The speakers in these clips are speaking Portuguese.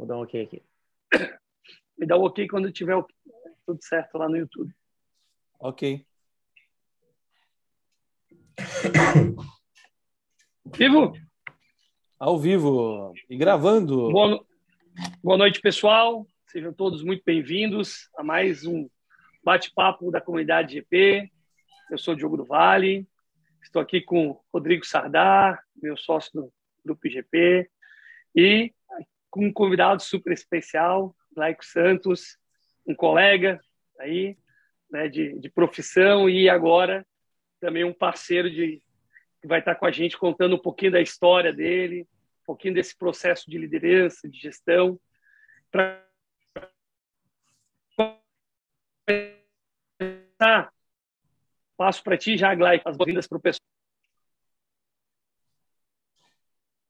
Vou dar um ok aqui. Me dá um ok quando tiver tudo certo lá no YouTube. Ok. Vivo? Ao vivo e gravando. Boa, boa noite, pessoal. Sejam todos muito bem-vindos a mais um bate-papo da comunidade GP. Eu sou Diogo do Vale. Estou aqui com Rodrigo Sardar, meu sócio do Grupo GP, e com um convidado super especial, Laico Santos, um colega aí, né, de, de profissão e agora também um parceiro de que vai estar com a gente contando um pouquinho da história dele, um pouquinho desse processo de liderança, de gestão, para passo para ti já, Glaico, as boas-vindas para o pessoal.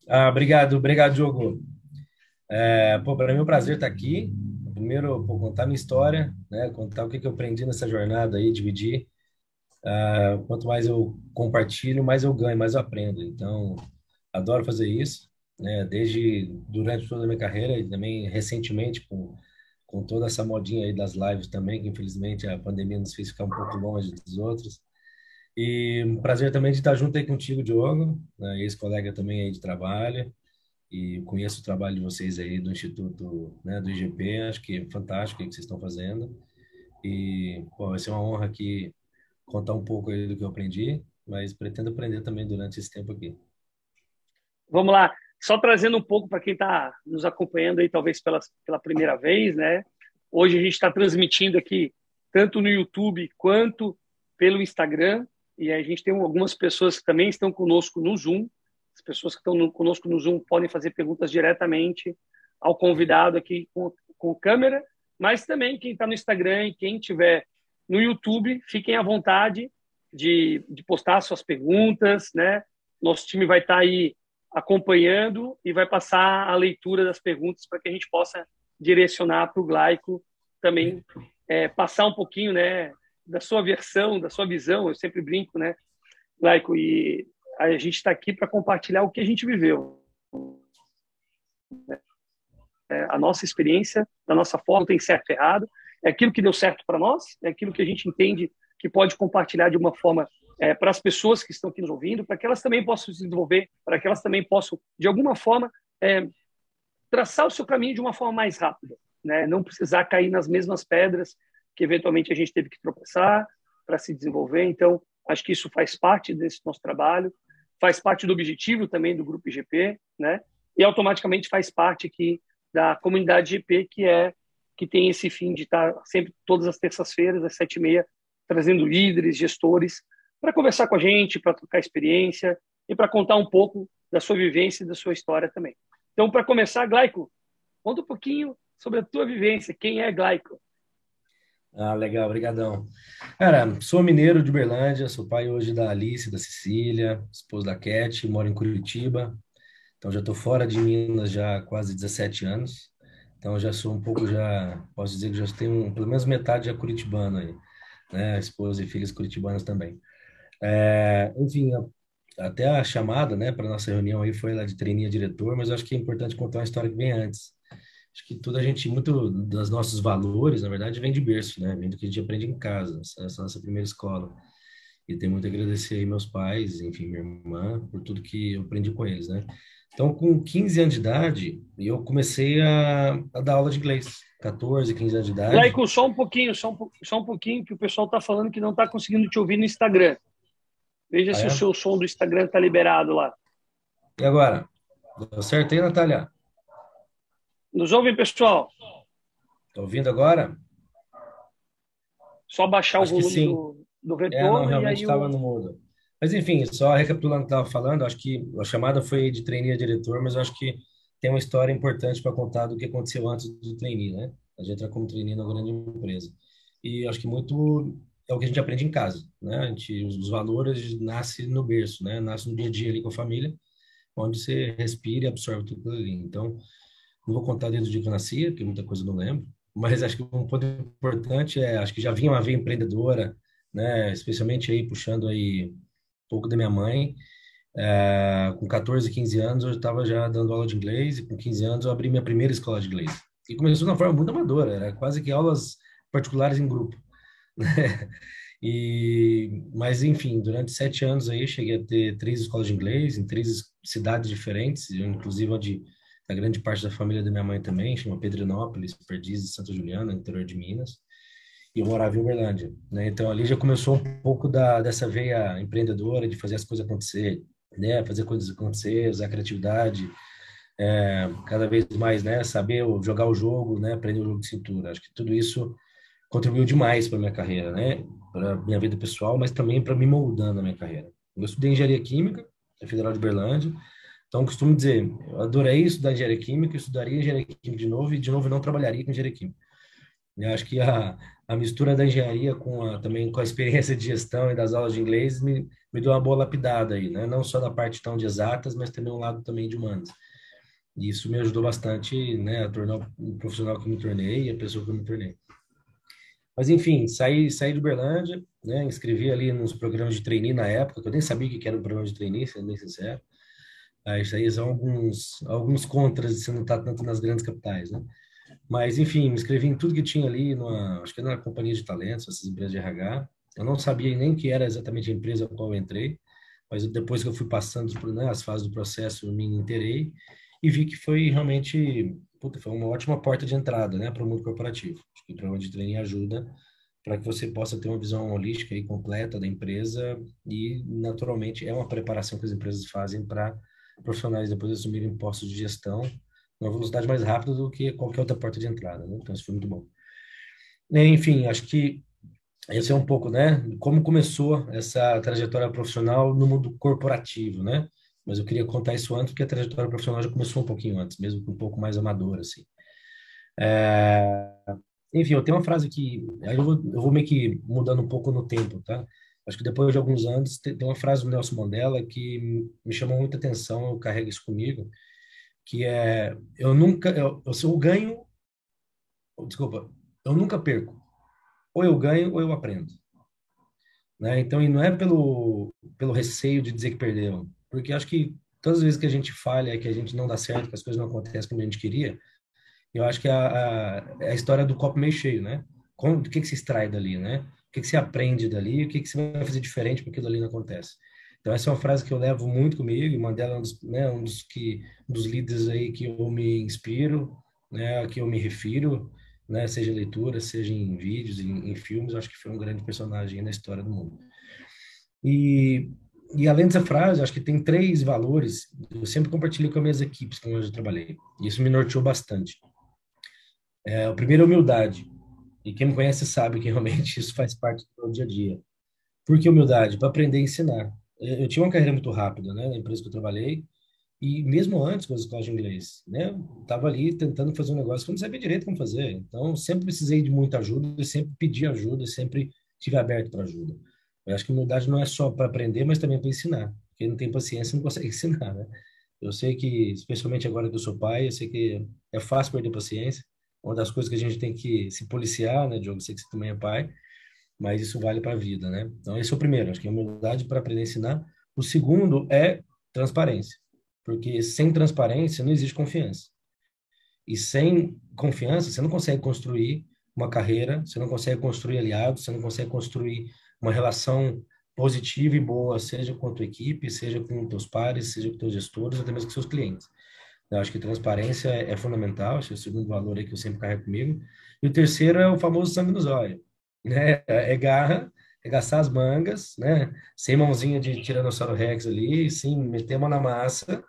Ah, obrigado, obrigado, Diogo. É, pô, para mim é um prazer estar aqui. Primeiro, contar minha história, né? Contar o que, que eu aprendi nessa jornada aí, dividir. Uh, quanto mais eu compartilho, mais eu ganho, mais eu aprendo. Então, adoro fazer isso, né? Desde durante toda a minha carreira e também recentemente com com toda essa modinha aí das lives também, que infelizmente a pandemia nos fez ficar um pouco longe dos outros. E um prazer também de estar junto aí contigo, Diogo, né? ex-colega também aí de trabalho e conheço o trabalho de vocês aí do Instituto, né, do IGP, acho que é fantástico o que vocês estão fazendo. E, pô, vai ser uma honra aqui contar um pouco aí do que eu aprendi, mas pretendo aprender também durante esse tempo aqui. Vamos lá, só trazendo um pouco para quem está nos acompanhando aí, talvez pela, pela primeira vez, né? Hoje a gente está transmitindo aqui tanto no YouTube quanto pelo Instagram, e a gente tem algumas pessoas que também estão conosco no Zoom, as pessoas que estão no, conosco no Zoom podem fazer perguntas diretamente ao convidado aqui com, com câmera, mas também quem está no Instagram e quem tiver no YouTube, fiquem à vontade de, de postar suas perguntas, né? Nosso time vai estar tá aí acompanhando e vai passar a leitura das perguntas para que a gente possa direcionar para o Glaico também é, passar um pouquinho, né, da sua versão, da sua visão. Eu sempre brinco, né, Glaico, e a gente está aqui para compartilhar o que a gente viveu. É, a nossa experiência, da nossa forma, tem certo e errado. É aquilo que deu certo para nós, é aquilo que a gente entende que pode compartilhar de uma forma é, para as pessoas que estão aqui nos ouvindo, para que elas também possam se desenvolver, para que elas também possam, de alguma forma, é, traçar o seu caminho de uma forma mais rápida. Né? Não precisar cair nas mesmas pedras que eventualmente a gente teve que tropeçar para se desenvolver. Então, acho que isso faz parte desse nosso trabalho faz parte do objetivo também do Grupo IGP, né? E automaticamente faz parte aqui da comunidade IGP, que é que tem esse fim de estar sempre todas as terças-feiras às sete e meia trazendo líderes, gestores para conversar com a gente, para trocar experiência e para contar um pouco da sua vivência e da sua história também. Então, para começar, Glaico, conta um pouquinho sobre a tua vivência. Quem é Glaico? Ah, legal, obrigadão. Cara, sou mineiro de Uberlândia, sou pai hoje da Alice, da Cecília, esposa da Cat, moro em Curitiba. Então já estou fora de Minas já há quase 17 anos. Então já sou um pouco já, posso dizer que já tenho pelo menos metade já curitibano aí, né? Esposa e filhas curitibanas também. É, enfim, até a chamada, né, para nossa reunião aí foi lá de treininha diretor, mas eu acho que é importante contar uma história que vem antes acho que toda a gente, muito dos nossos valores, na verdade, vem de berço, né? Vem do que a gente aprende em casa, essa nossa primeira escola. E tenho muito a agradecer aí meus pais, enfim, minha irmã, por tudo que eu aprendi com eles, né? Então, com 15 anos de idade, eu comecei a, a dar aula de inglês. 14, 15 anos de idade. Laico, só um pouquinho, só um, só um pouquinho, que o pessoal está falando que não está conseguindo te ouvir no Instagram. Veja ah, se é? o seu som do Instagram está liberado lá. E agora? Certo aí, Natália? Nos ouve, pessoal? Está ouvindo agora? Só baixar acho o volume do, do retorno. É, não, realmente estava o... no mudo. Mas, enfim, só recapitulando o que estava falando, acho que a chamada foi de trainee a diretor, mas acho que tem uma história importante para contar do que aconteceu antes do trainee, né? A gente entra como trainee na grande empresa. E acho que muito é o que a gente aprende em casa, né? A gente, os valores nascem no berço, né? Nasce no dia a dia ali com a família, onde você respira e absorve tudo ali. Então, não vou contar desde dia que eu nasci, porque muita coisa eu não lembro, mas acho que um ponto importante é, acho que já vinha uma veia empreendedora, né, especialmente aí puxando aí um pouco da minha mãe. É, com 14, 15 anos, eu estava já dando aula de inglês e com 15 anos eu abri minha primeira escola de inglês. E começou de uma forma muito amadora, era quase que aulas particulares em grupo. Né? E, mas, enfim, durante sete anos aí cheguei a ter três escolas de inglês em três cidades diferentes, inclusive onde a grande parte da família da minha mãe também, chama Pedrinópolis, Perdizes, Santa Juliana, interior de Minas. E eu morava em Uberlândia, né? Então ali já começou um pouco da, dessa veia empreendedora de fazer as coisas acontecer, né? Fazer coisas acontecer, usar criatividade, é, cada vez mais, né? Saber jogar o jogo, né? Aprender o jogo de cintura. Acho que tudo isso contribuiu demais para minha carreira, né? Para minha vida pessoal, mas também para me moldando na minha carreira. Eu estudei engenharia química na Federal de Berlândia, então costumo dizer, eu adorei estudar engenharia química, estudaria engenharia química de novo e de novo não trabalharia com engenharia química. Eu acho que a, a mistura da engenharia com a, também com a experiência de gestão e das aulas de inglês me, me deu uma boa lapidada aí, né? Não só da parte tão de exatas, mas também um lado também de humanas. E isso me ajudou bastante, né, a tornar o profissional que me tornei e a pessoa que eu me tornei. Mas, enfim, saí, saí de Uberlândia, né? Inscrevi ali nos programas de trainee na época, que eu nem sabia o que era um programa de trainee, sendo bem sincero. Aí, isso aí são alguns, alguns contras de você não estar tanto nas grandes capitais, né? Mas, enfim, me inscrevi em tudo que tinha ali, numa, acho que na companhia de talentos, essas empresas de RH. Eu não sabia nem que era exatamente a empresa a qual eu entrei, mas depois que eu fui passando né, as fases do processo, eu me inteirei e vi que foi realmente puta, foi uma ótima porta de entrada, né, para o mundo corporativo. Acho que o programa de training ajuda para que você possa ter uma visão holística e completa da empresa e, naturalmente, é uma preparação que as empresas fazem para profissionais depois assumirem postos de gestão uma velocidade mais rápida do que qualquer outra porta de entrada, né? Então, isso foi muito bom. Enfim, acho que esse é um pouco, né, como começou essa trajetória profissional no mundo corporativo, né? mas eu queria contar isso antes, porque a trajetória profissional já começou um pouquinho antes, mesmo um pouco mais amadora, assim. É... Enfim, eu tenho uma frase que, aí eu vou, eu vou meio que mudando um pouco no tempo, tá? Acho que depois de alguns anos, tem uma frase do Nelson Mandela que me chamou muita atenção, eu carrego isso comigo, que é, eu nunca, eu, eu ganho, desculpa, eu nunca perco. Ou eu ganho ou eu aprendo. Né? Então, e não é pelo, pelo receio de dizer que perdeu, porque acho que todas as vezes que a gente falha, que a gente não dá certo, que as coisas não acontecem como a gente queria, eu acho que é a, a, é a história do copo meio cheio, né? O que, que se extrai dali, né? O que, que se aprende dali, o que, que você vai fazer diferente porque aquilo ali não acontece. Então, essa é uma frase que eu levo muito comigo, e Mandela é um dos, né, um dos, que, um dos líderes aí que eu me inspiro, né, a que eu me refiro, né, seja em leitura, seja em vídeos, em, em filmes, acho que foi um grande personagem na história do mundo. E e além dessa frase, acho que tem três valores. Eu sempre compartilhei com as minhas equipes com onde eu trabalhei. E isso me norteou bastante. É, o primeiro é humildade. E quem me conhece sabe que realmente isso faz parte do meu dia a dia. Por que humildade? Para aprender a ensinar. Eu, tinha uma carreira muito rápida, né, na empresa que eu trabalhei. E mesmo antes com as escolas de inglês, né, estava ali tentando fazer um negócio que eu não sabia direito como fazer. Então, sempre precisei de muita ajuda, sempre pedi ajuda, sempre estive aberto para ajuda. Eu acho que humildade não é só para aprender, mas também para ensinar. Quem não tem paciência não consegue ensinar, né? Eu sei que, especialmente agora que eu sou pai, eu sei que é fácil perder paciência. Uma das coisas que a gente tem que se policiar, né, Diogo? Sei que você também é pai, mas isso vale para a vida, né? Então, esse é o primeiro, acho que é humildade para aprender a ensinar. O segundo é transparência, porque sem transparência não existe confiança. E sem confiança, você não consegue construir uma carreira, você não consegue construir aliados, você não consegue construir uma relação positiva e boa, seja com a tua equipe, seja com teus pares, seja com teus gestores, até mesmo com seus clientes. Eu acho que transparência é, é fundamental, que é o segundo valor aí que eu sempre carrego comigo. E o terceiro é o famoso sangue nos olhos, né? É garra, é gastar as mangas, né? Sem mãozinha de Tiranossauro Rex ali, sim, meter a mão na massa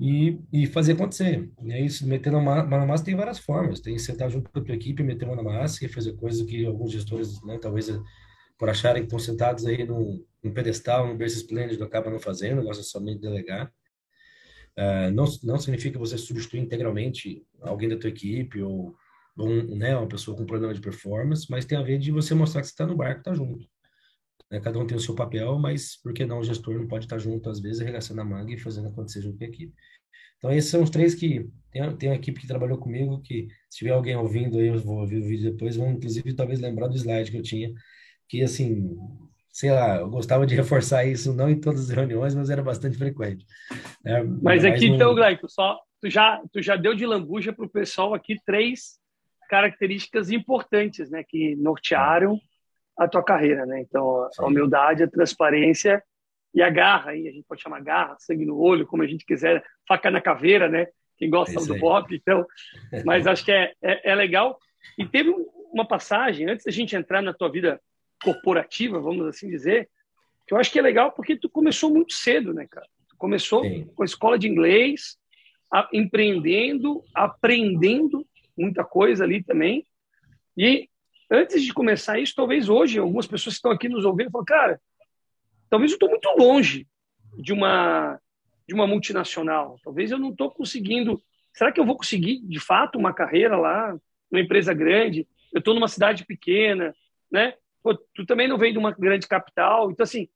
e, e fazer acontecer. Né? Isso, meter a mão na massa tem várias formas. Tem sentar junto com a tua equipe, meter a mão na massa e fazer coisas que alguns gestores, né, talvez por acharem que estão sentados aí num, num pedestal, num berço esplêndido, acaba não fazendo, gosta somente de delegar. Uh, não, não significa você substituir integralmente alguém da tua equipe ou, um, né, uma pessoa com problema de performance, mas tem a ver de você mostrar que você está no barco, está junto. Né? Cada um tem o seu papel, mas por que não o gestor não pode estar junto, às vezes, arregaçando a manga e fazendo acontecer junto com a equipe. Então, esses são os três que... Tem, tem uma equipe que trabalhou comigo, que se tiver alguém ouvindo aí, eu vou ouvir o vídeo depois, vão, inclusive, talvez lembrar do slide que eu tinha, que assim sei lá, eu gostava de reforçar isso, não em todas as reuniões, mas era bastante frequente. É, mas aqui, então, Glaico, só, tu, já, tu já deu de lambuja para o pessoal aqui três características importantes, né, que nortearam a tua carreira, né? Então, a humildade, a transparência e a garra, aí a gente pode chamar garra, sangue no olho, como a gente quiser, faca na caveira, né? Quem gosta é do pop, então. Mas acho que é, é, é legal. E teve uma passagem antes da gente entrar na tua vida corporativa, vamos assim dizer, que eu acho que é legal porque tu começou muito cedo, né, cara? Tu começou Sim. com a escola de inglês, a, empreendendo, aprendendo muita coisa ali também. E antes de começar isso, talvez hoje, algumas pessoas que estão aqui nos ouvindo falam, cara, talvez eu estou muito longe de uma, de uma multinacional. Talvez eu não estou conseguindo. Será que eu vou conseguir, de fato, uma carreira lá, numa empresa grande? Eu estou numa cidade pequena, né? Pô, tu também não vem de uma grande capital. Então, assim,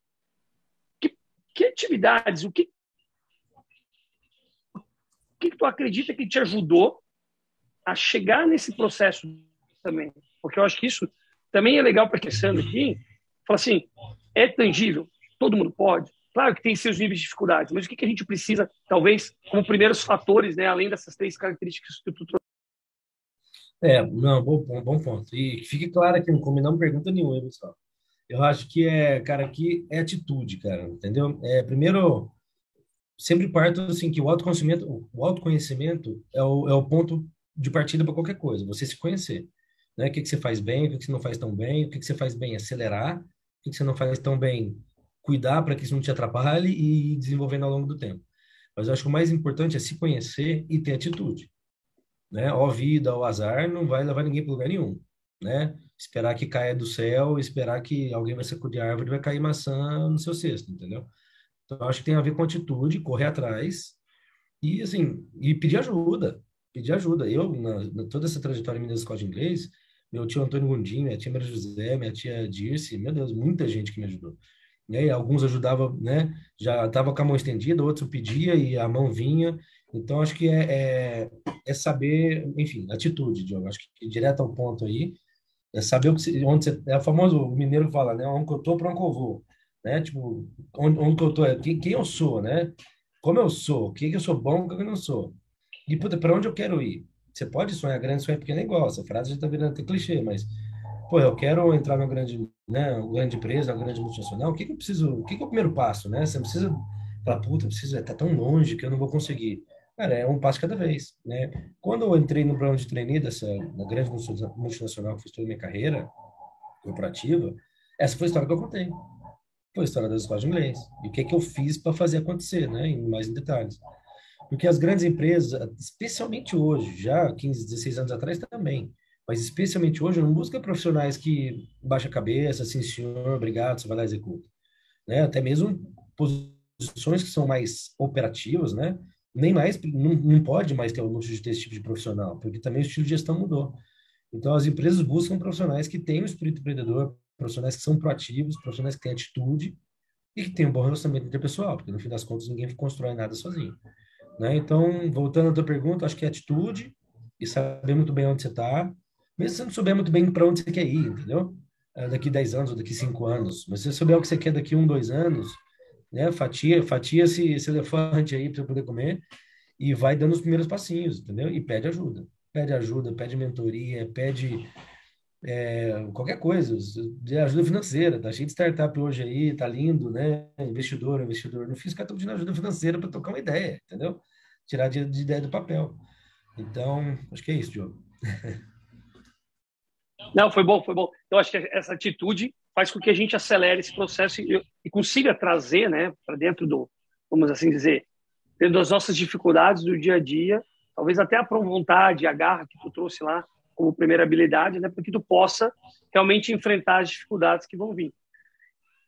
que, que atividades, o que, o que tu acredita que te ajudou a chegar nesse processo também? Porque eu acho que isso também é legal para está aqui. Fala assim, é tangível, todo mundo pode. Claro que tem seus níveis de dificuldade, mas o que, que a gente precisa, talvez, como primeiros fatores, né, além dessas três características que tu trouxe? É, não, bom, bom, ponto. E fique claro que não combinamos pergunta nenhuma, pessoal. Eu acho que é, cara, aqui é atitude, cara, entendeu? É, primeiro, sempre parto assim que o autoconhecimento, o autoconhecimento é o, é o ponto de partida para qualquer coisa, você se conhecer. Né? O que, que você faz bem, o que, que você não faz tão bem, o que, que você faz bem acelerar, o que, que você não faz tão bem cuidar para que isso não te atrapalhe e ir desenvolvendo ao longo do tempo. Mas eu acho que o mais importante é se conhecer e ter atitude. Né? Ó vida, ó azar, não vai levar ninguém para lugar nenhum. Né? Esperar que caia do céu, esperar que alguém vai sacudir a árvore e vai cair maçã no seu cesto, entendeu? Então, acho que tem a ver com atitude, correr atrás e, assim, e pedir ajuda. Pedir ajuda. Eu, na, na toda essa trajetória minha da escola de inglês, meu tio Antônio Gondim, minha tia Maria José, minha tia Dirce, meu Deus, muita gente que me ajudou. Né? Alguns ajudavam, né? Já estava com a mão estendida, outros pedia e a mão vinha. Então, acho que é, é, é saber, enfim, atitude, Diogo. Acho que direto ao ponto aí, é saber onde você... É o famoso mineiro que fala, né? Onde que eu tô, para onde que eu vou. Né? Tipo, onde, onde que eu tô, é quem, quem eu sou, né? Como eu sou, o que, que eu sou bom, o que eu não sou. E, puta, para onde eu quero ir? Você pode sonhar grande, sonhar pequeno é igual. Essa frase já está virando até clichê, mas, pô, eu quero entrar numa grande, né, uma grande empresa, uma grande multinacional. O que, que eu preciso? O que, que é o primeiro passo, né? Você precisa falar, puta, precisa, tá tão longe que eu não vou conseguir. Cara, é um passo cada vez, né? Quando eu entrei no plano de trainee dessa na grande multinacional que fiz toda a minha carreira corporativa, essa foi a história que eu contei. Foi a história das escolas de inglês. E o que, que eu fiz para fazer acontecer, né? Em mais em detalhes. Porque as grandes empresas, especialmente hoje, já 15, 16 anos atrás também, mas especialmente hoje, não busca profissionais que baixa a cabeça, assim, senhor, obrigado, você vai lá e executa. Né? Até mesmo posições que são mais operativas, né? Nem mais, não, não pode mais ter o luxo de ter esse tipo de profissional, porque também o estilo de gestão mudou. Então, as empresas buscam profissionais que têm o espírito empreendedor, profissionais que são proativos, profissionais que têm atitude e que têm um bom relacionamento interpessoal, porque no fim das contas ninguém constrói nada sozinho. Né? Então, voltando à tua pergunta, acho que é atitude e saber muito bem onde você está, mesmo se você não souber muito bem para onde você quer ir, entendeu? É daqui 10 anos ou daqui 5 anos. Mas se você souber o que você quer daqui 1, um, 2 anos, né? fatia, fatia esse, esse elefante aí para poder comer e vai dando os primeiros passinhos, entendeu? E pede ajuda. Pede ajuda, pede mentoria, pede é, qualquer coisa, de ajuda financeira, tá cheio de startup hoje aí, tá lindo, né? Investidor, investidor. Não fiz cara pedindo ajuda financeira para tocar uma ideia, entendeu? Tirar de, de, ideia do papel. Então, acho que é isso, Diogo. Não, foi bom, foi bom. Eu acho que essa atitude faz com que a gente acelere esse processo e, e consiga trazer, né, para dentro do, vamos assim dizer, dentro das nossas dificuldades do dia a dia, talvez até a vontade, a garra que tu trouxe lá, como primeira habilidade, né, para que tu possa realmente enfrentar as dificuldades que vão vir.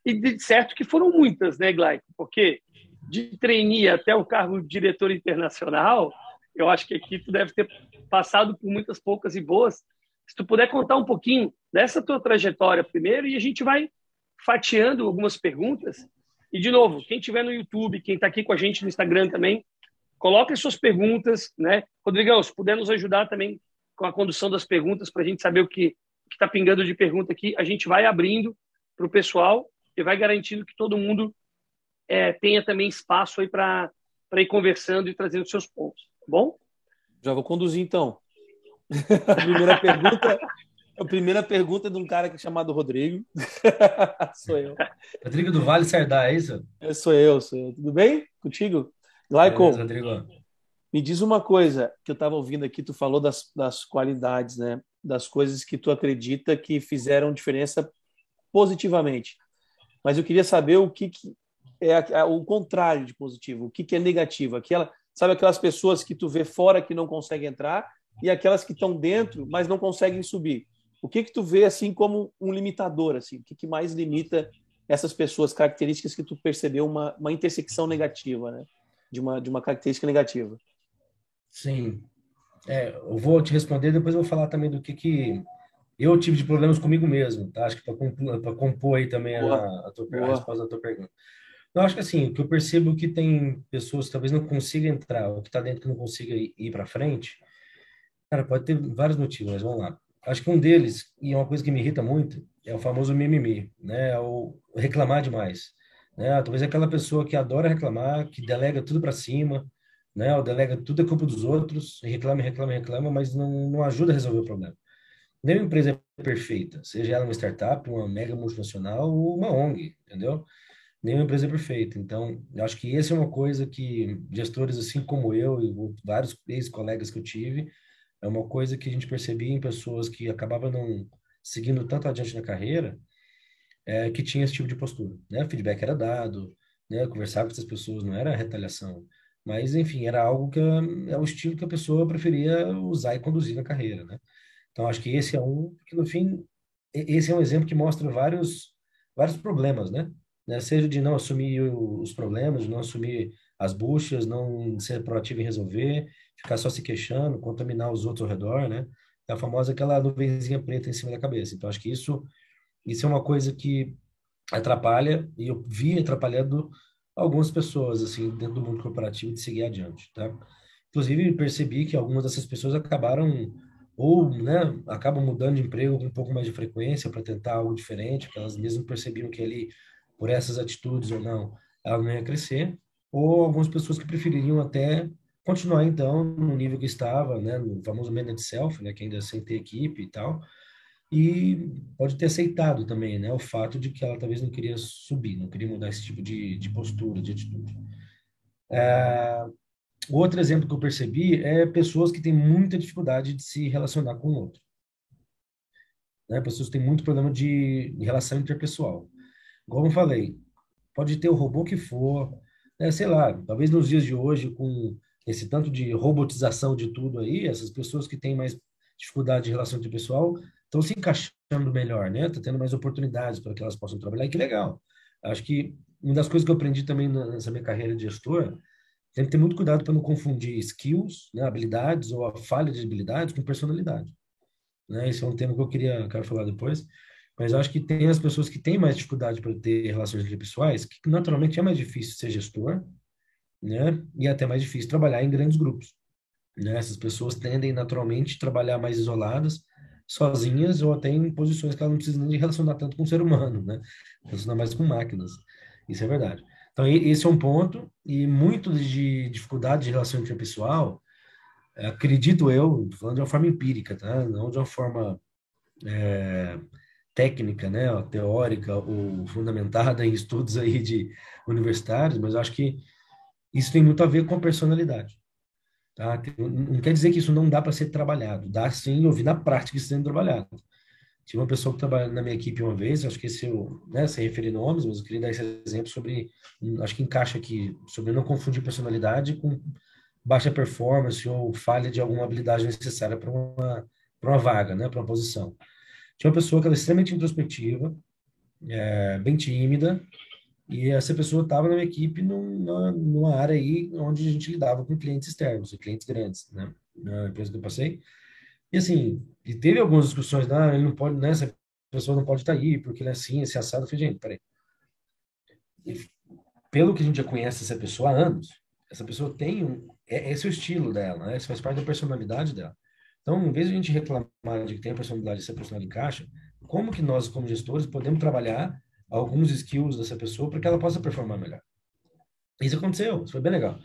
E de certo que foram muitas, né, Glaico? Porque de trainee até o cargo de diretor internacional, eu acho que aqui tu deve ter passado por muitas poucas e boas. Se tu puder contar um pouquinho dessa tua trajetória primeiro e a gente vai fatiando algumas perguntas. E de novo, quem tiver no YouTube, quem está aqui com a gente no Instagram também, coloque suas perguntas, né? Rodrigão, se puder nos ajudar também com a condução das perguntas para a gente saber o que está pingando de pergunta aqui. A gente vai abrindo para o pessoal e vai garantindo que todo mundo é, tenha também espaço aí para ir conversando e trazendo seus pontos. Tá bom? Já vou conduzir então. A primeira pergunta. A primeira pergunta é de um cara é chamado Rodrigo. sou eu. Rodrigo do Vale Sardá, é isso? Eu sou eu, sou eu. Tudo bem contigo? Laico, Rodrigo. me diz uma coisa que eu estava ouvindo aqui, tu falou das, das qualidades, né? Das coisas que tu acredita que fizeram diferença positivamente. Mas eu queria saber o que, que é o contrário de positivo, o que, que é negativo. Aquela, sabe aquelas pessoas que tu vê fora que não conseguem entrar e aquelas que estão dentro, mas não conseguem subir. O que que tu vê assim como um limitador assim? O que que mais limita essas pessoas, características que tu percebeu uma, uma intersecção negativa, né? De uma de uma característica negativa. Sim. É, eu vou te responder, depois eu vou falar também do que que eu tive de problemas comigo mesmo, tá? Acho que para compor, compor aí também a, a, tua, a resposta da tua pergunta. Eu acho que assim, o que eu percebo é que tem pessoas que talvez não consigam entrar, ou que está dentro que não consiga ir, ir para frente, cara, pode ter vários motivos, mas vamos lá. Acho que um deles, e é uma coisa que me irrita muito, é o famoso mimimi, né? É o reclamar demais. Né? Talvez é aquela pessoa que adora reclamar, que delega tudo para cima, né? Ou delega tudo a culpa dos outros, reclama, reclama, reclama, mas não, não ajuda a resolver o problema. Nenhuma empresa é perfeita, seja ela uma startup, uma mega multinacional ou uma ONG, entendeu? Nenhuma empresa é perfeita. Então, eu acho que essa é uma coisa que gestores assim como eu e vários ex-colegas que eu tive, é uma coisa que a gente percebia em pessoas que acabavam não seguindo tanto adiante na carreira, é, que tinha esse tipo de postura, né? O feedback era dado, né? Conversar com essas pessoas não era retaliação, mas enfim, era algo que é o estilo que a pessoa preferia usar e conduzir na carreira, né? Então acho que esse é um que no fim esse é um exemplo que mostra vários vários problemas, né? né? Seja de não assumir os problemas, de não assumir as buchas, não ser proativo em resolver, ficar só se queixando, contaminar os outros ao redor, né? É a famosa aquela nuvenzinha preta em cima da cabeça. Então, acho que isso, isso é uma coisa que atrapalha, e eu vi atrapalhando algumas pessoas, assim, dentro do mundo corporativo, de seguir adiante, tá? Inclusive, percebi que algumas dessas pessoas acabaram ou né, acabam mudando de emprego com um pouco mais de frequência para tentar algo diferente, porque elas mesmo percebiam que ali, por essas atitudes ou não, ela não ia crescer, ou algumas pessoas que prefeririam até continuar então no nível que estava, né, no famoso managed self, né, que ainda sem ter equipe e tal, e pode ter aceitado também, né, o fato de que ela talvez não queria subir, não queria mudar esse tipo de, de postura, de atitude. É, outro exemplo que eu percebi é pessoas que têm muita dificuldade de se relacionar com o outro. Né, pessoas que têm muito problema de relação interpessoal. Como eu falei, pode ter o robô que for, né, sei lá, talvez nos dias de hoje, com esse tanto de robotização de tudo aí, essas pessoas que têm mais dificuldade de relação interpessoal estão se encaixando melhor, né? Tá tendo mais oportunidades para que elas possam trabalhar. E que legal. Acho que uma das coisas que eu aprendi também nessa minha carreira de gestor, tem que ter muito cuidado para não confundir skills, né, habilidades ou a falha de habilidades com personalidade. Né? Esse é um tema que eu queria quero falar depois. Mas acho que tem as pessoas que têm mais dificuldade para ter relações interpessoais, que naturalmente é mais difícil ser gestor, né? E é até mais difícil trabalhar em grandes grupos. Né? Essas pessoas tendem naturalmente a trabalhar mais isoladas, sozinhas ou até em posições que elas não precisam nem relacionar tanto com o ser humano, né? Relacionar mais com máquinas. Isso é verdade. Então, esse é um ponto. E muito de dificuldade de relação interpessoal, acredito eu, falando de uma forma empírica, tá? Não de uma forma é, técnica, né? Teórica ou fundamentada em estudos aí de universitários, mas acho que isso tem muito a ver com a personalidade. Tá? Não quer dizer que isso não dá para ser trabalhado. Dá sim, eu vi na prática isso sendo trabalhado. Tive uma pessoa que trabalha na minha equipe uma vez, acho que esse eu, né, sem referir nomes, mas eu queria dar esse exemplo sobre, acho que encaixa aqui, sobre não confundir personalidade com baixa performance ou falha de alguma habilidade necessária para uma, uma vaga, né, para uma posição. Tinha uma pessoa que era extremamente introspectiva, é, bem tímida, e essa pessoa estava na minha equipe numa, numa área aí onde a gente lidava com clientes externos, clientes grandes, né? Na empresa que eu passei. E assim, e teve algumas discussões, ah, ele não pode, né? Essa pessoa não pode estar tá aí, porque ele é assim, esse assado. Eu falei, gente, peraí. E, pelo que a gente já conhece essa pessoa há anos, essa pessoa tem um. É, esse é o estilo dela, né? Isso faz parte da personalidade dela. Então, em vez de a gente reclamar de que tem a personalidade, essa personalidade encaixa, como que nós, como gestores, podemos trabalhar alguns skills dessa pessoa para que ela possa performar melhor. Isso aconteceu, isso foi bem legal.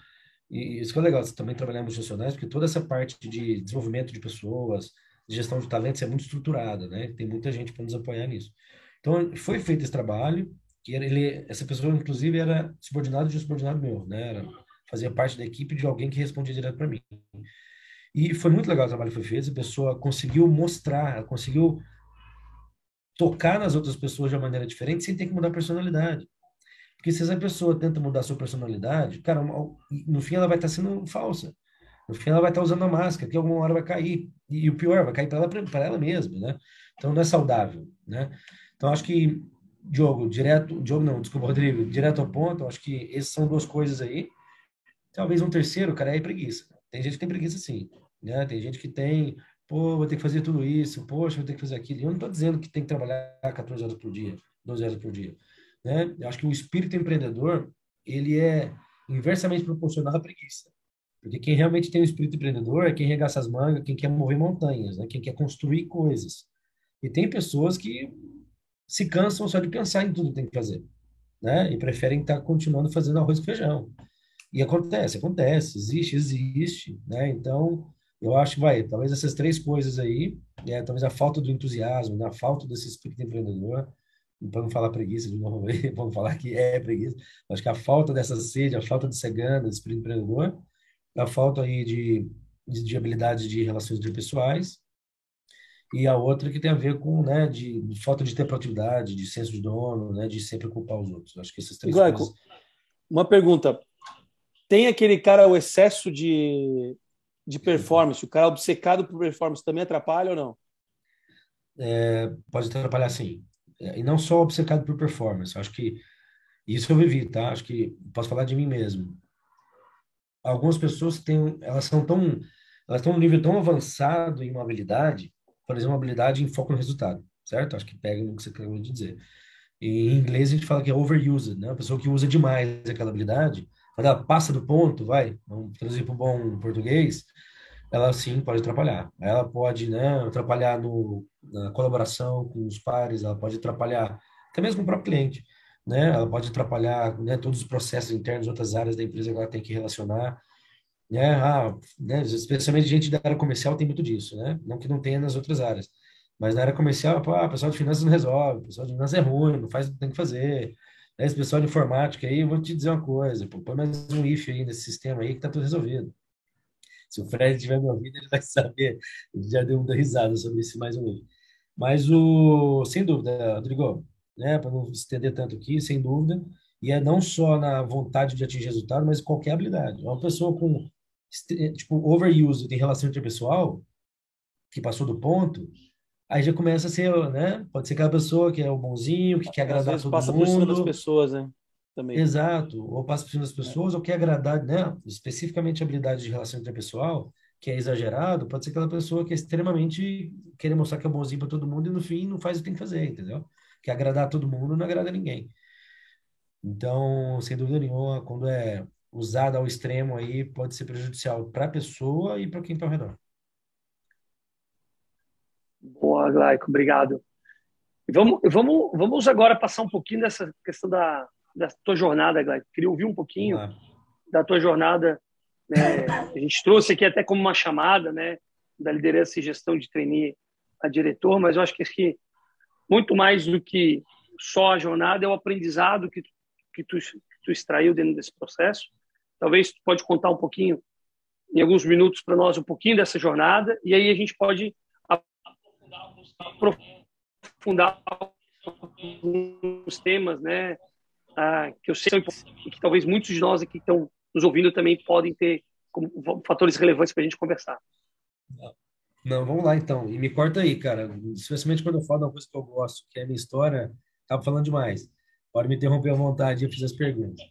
E isso foi legal, também trabalhar em porque toda essa parte de desenvolvimento de pessoas, de gestão de talentos é muito estruturada, né? Tem muita gente para nos apoiar nisso. Então, foi feito esse trabalho, que ele, essa pessoa, inclusive, era subordinado de um subordinado meu, né? Era, fazia parte da equipe de alguém que respondia direto para mim. E foi muito legal o trabalho que foi feito, a pessoa conseguiu mostrar, conseguiu tocar nas outras pessoas de uma maneira diferente sem ter que mudar a personalidade. Porque se essa pessoa tenta mudar a sua personalidade, cara, no fim ela vai estar sendo falsa. No fim ela vai estar usando a máscara, que alguma hora vai cair. E, o pior, vai cair para ela, ela mesma, né? Então não é saudável, né? Então acho que Diogo, direto, Diogo não, desculpa, Rodrigo, direto ao ponto, acho que essas são duas coisas aí. Talvez um terceiro, cara, é preguiça. Tem gente que tem preguiça sim, né? Tem gente que tem, pô, vou ter que fazer tudo isso, poxa, vou ter que fazer aquilo. Eu não estou dizendo que tem que trabalhar 14 horas por dia, 12 horas por dia, né? Eu acho que o espírito empreendedor, ele é inversamente proporcional à preguiça. Porque quem realmente tem o espírito empreendedor é quem regaça as mangas, quem quer mover montanhas, né? quem quer construir coisas. E tem pessoas que se cansam só de pensar em tudo que tem que fazer, né? E preferem estar continuando fazendo arroz e feijão. E acontece, acontece, existe, existe, né? Então, eu acho, vai, talvez essas três coisas aí, né? talvez a falta do entusiasmo, né? a falta desse espírito empreendedor, para não falar preguiça de novo, vamos falar que é preguiça, acho que a falta dessa sede, a falta de ser gana, de espírito empreendedor, a falta aí de, de, de habilidades de relações interpessoais, e a outra que tem a ver com, né, de, de falta de ter proatividade, de senso de dono, né, de sempre culpar os outros. Acho que essas três Glaico, coisas... uma pergunta. Tem aquele cara, o excesso de, de performance, o cara obcecado por performance também atrapalha ou não? É, pode atrapalhar sim. É, e não só obcecado por performance. Acho que isso eu vivi, tá? Acho que posso falar de mim mesmo algumas pessoas têm, elas são tão, elas estão num nível tão avançado em uma habilidade, por exemplo, uma habilidade em foco no resultado, certo? Acho que pega no que você acabou de dizer. Em inglês a gente fala que é overused, né? A pessoa que usa demais aquela habilidade, quando ela passa do ponto, vai, vamos traduzir para o bom português, ela sim pode atrapalhar. Ela pode, né, atrapalhar no, na colaboração com os pares, ela pode atrapalhar até mesmo com o próprio cliente né? Ela pode atrapalhar né, todos os processos internos, outras áreas da empresa que ela tem que relacionar, né? Ah, né? Especialmente gente da área comercial tem muito disso, né? Não que não tenha nas outras áreas, mas na área comercial, pô, ah, o pessoal de finanças não resolve, o pessoal de finanças é ruim, não faz o que tem que fazer. Né? Esse pessoal de informática aí, eu vou te dizer uma coisa, pô, põe mais um if aí nesse sistema aí que tá tudo resolvido. Se o Fred estiver me ouvindo, ele vai saber. Ele já deu uma risada sobre isso mais um if. Mas o, sem dúvida, Rodrigo, né, para não estender tanto aqui, sem dúvida, e é não só na vontade de atingir resultado, mas qualquer habilidade. Uma pessoa com, tipo, overuse em relação interpessoal, que passou do ponto, aí já começa a ser, né, pode ser aquela pessoa que é o bonzinho, que quer agradar todo passa mundo. passa por cima das pessoas, né? Também. Exato, ou passa por cima das pessoas, é. ou quer agradar, né, especificamente habilidade de relação interpessoal, que é exagerado, pode ser aquela pessoa que é extremamente querer mostrar que é bonzinho para todo mundo e no fim não faz o que tem que fazer, entendeu? que agradar todo mundo não agrada ninguém. Então, sem dúvida nenhuma, quando é usado ao extremo aí, pode ser prejudicial para a pessoa e para quem está ao redor. Boa, Glaico, obrigado. vamos, vamos, vamos agora passar um pouquinho dessa questão da, da tua jornada, Glaico. Queria ouvir um pouquinho da tua jornada. Né? A gente trouxe aqui até como uma chamada né, da liderança e gestão de trainee a diretor, mas eu acho que muito mais do que só a jornada, é o aprendizado que, que, tu, que tu extraiu dentro desse processo. Talvez tu pode contar um pouquinho, em alguns minutos, para nós, um pouquinho dessa jornada, e aí a gente pode aprofundar alguns temas, né, ah, que eu sei e que talvez muitos de nós aqui que estão nos ouvindo também podem ter fatores relevantes para a gente conversar. Não, vamos lá então. E me corta aí, cara. Especialmente quando eu falo de uma coisa que eu gosto, que é a minha história, tava falando demais. Pode me interromper à vontade, eu fiz as perguntas.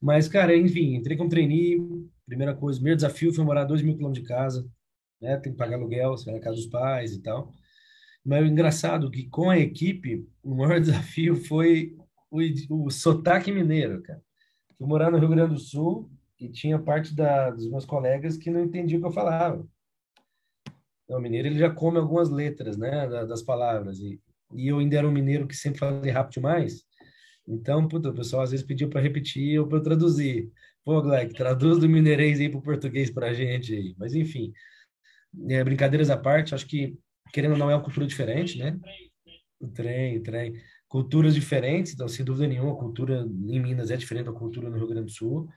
Mas, cara, enfim, entrei como trainee. Primeira coisa, primeiro desafio foi morar dois mil quilômetros de casa, né? Tem que pagar aluguel, vai na casa dos pais e tal. Mas o engraçado é que com a equipe, o maior desafio foi o, o sotaque mineiro, cara. Eu morar no Rio Grande do Sul e tinha parte da, dos meus colegas que não entendiam o que eu falava. O mineiro ele já come algumas letras, né, das palavras. E, e eu ainda era um mineiro que sempre falei rápido demais. Então, puta, o pessoal às vezes pediu para repetir ou para traduzir. Pô, Gleck, traduz do mineirês aí para o português para a gente. Mas, enfim, é, brincadeiras à parte, acho que, querendo ou não, é uma cultura diferente, né? O trem, o trem. Culturas diferentes, então, sem dúvida nenhuma, a cultura em Minas é diferente da cultura no Rio Grande do Sul.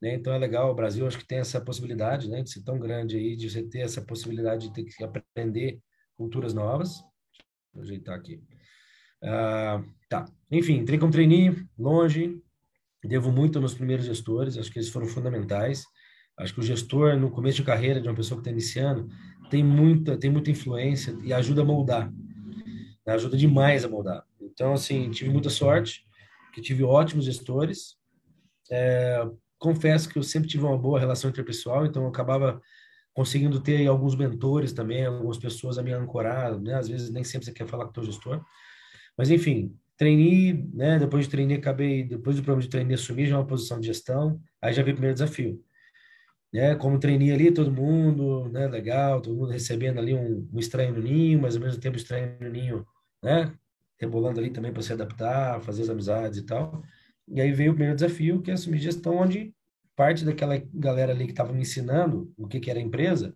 Né? Então, é legal, o Brasil acho que tem essa possibilidade, né? De ser tão grande aí, de você ter essa possibilidade de ter que aprender culturas novas. Vou ajeitar aqui. Uh, tá. Enfim, entrei como trainee, longe, devo muito nos primeiros gestores, acho que eles foram fundamentais. Acho que o gestor, no começo de carreira de uma pessoa que está iniciando, tem muita, tem muita influência e ajuda a moldar. Ajuda demais a moldar. Então, assim, tive muita sorte, que tive ótimos gestores. É, confesso que eu sempre tive uma boa relação interpessoal, então eu acabava conseguindo ter alguns mentores também, algumas pessoas a me ancorar, né? Às vezes nem sempre você quer falar com o teu gestor. Mas, enfim, treinei, né? Depois de treinei, acabei, depois do programa de treinei, assumi já uma posição de gestão, aí já veio o primeiro desafio. Né? Como treinei ali, todo mundo, né? Legal, todo mundo recebendo ali um, um estranho no ninho, mas ao mesmo tempo estranho no ninho, né? Rebolando ali também para se adaptar, fazer as amizades e tal. E aí veio o primeiro desafio, que é assumir gestão, onde parte daquela galera ali que estava me ensinando o que, que era a empresa,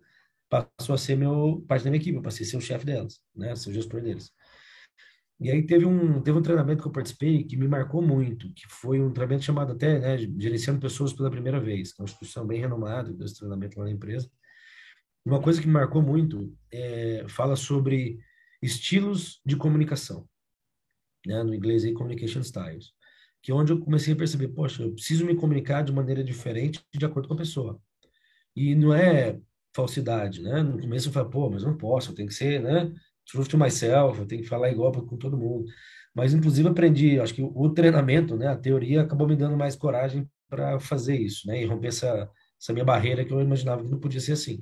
passou a ser meu parte da minha equipe, eu passei a ser o chefe delas, né? Ser o gestor deles. E aí teve um, teve um treinamento que eu participei que me marcou muito, que foi um treinamento chamado até, né, gerenciando pessoas pela primeira vez, uma instituição bem renomada desse treinamento lá na empresa. Uma coisa que me marcou muito é, fala sobre estilos de comunicação, né, no inglês aí, communication styles, que é onde eu comecei a perceber, poxa, eu preciso me comunicar de maneira diferente de acordo com a pessoa. E não é falsidade, né? No começo eu falei, pô, mas não posso, tenho que ser, né? Truth to myself, eu tenho que falar igual com todo mundo. Mas, inclusive, aprendi, acho que o treinamento, né, a teoria, acabou me dando mais coragem para fazer isso, né, e romper essa, essa minha barreira que eu imaginava que não podia ser assim.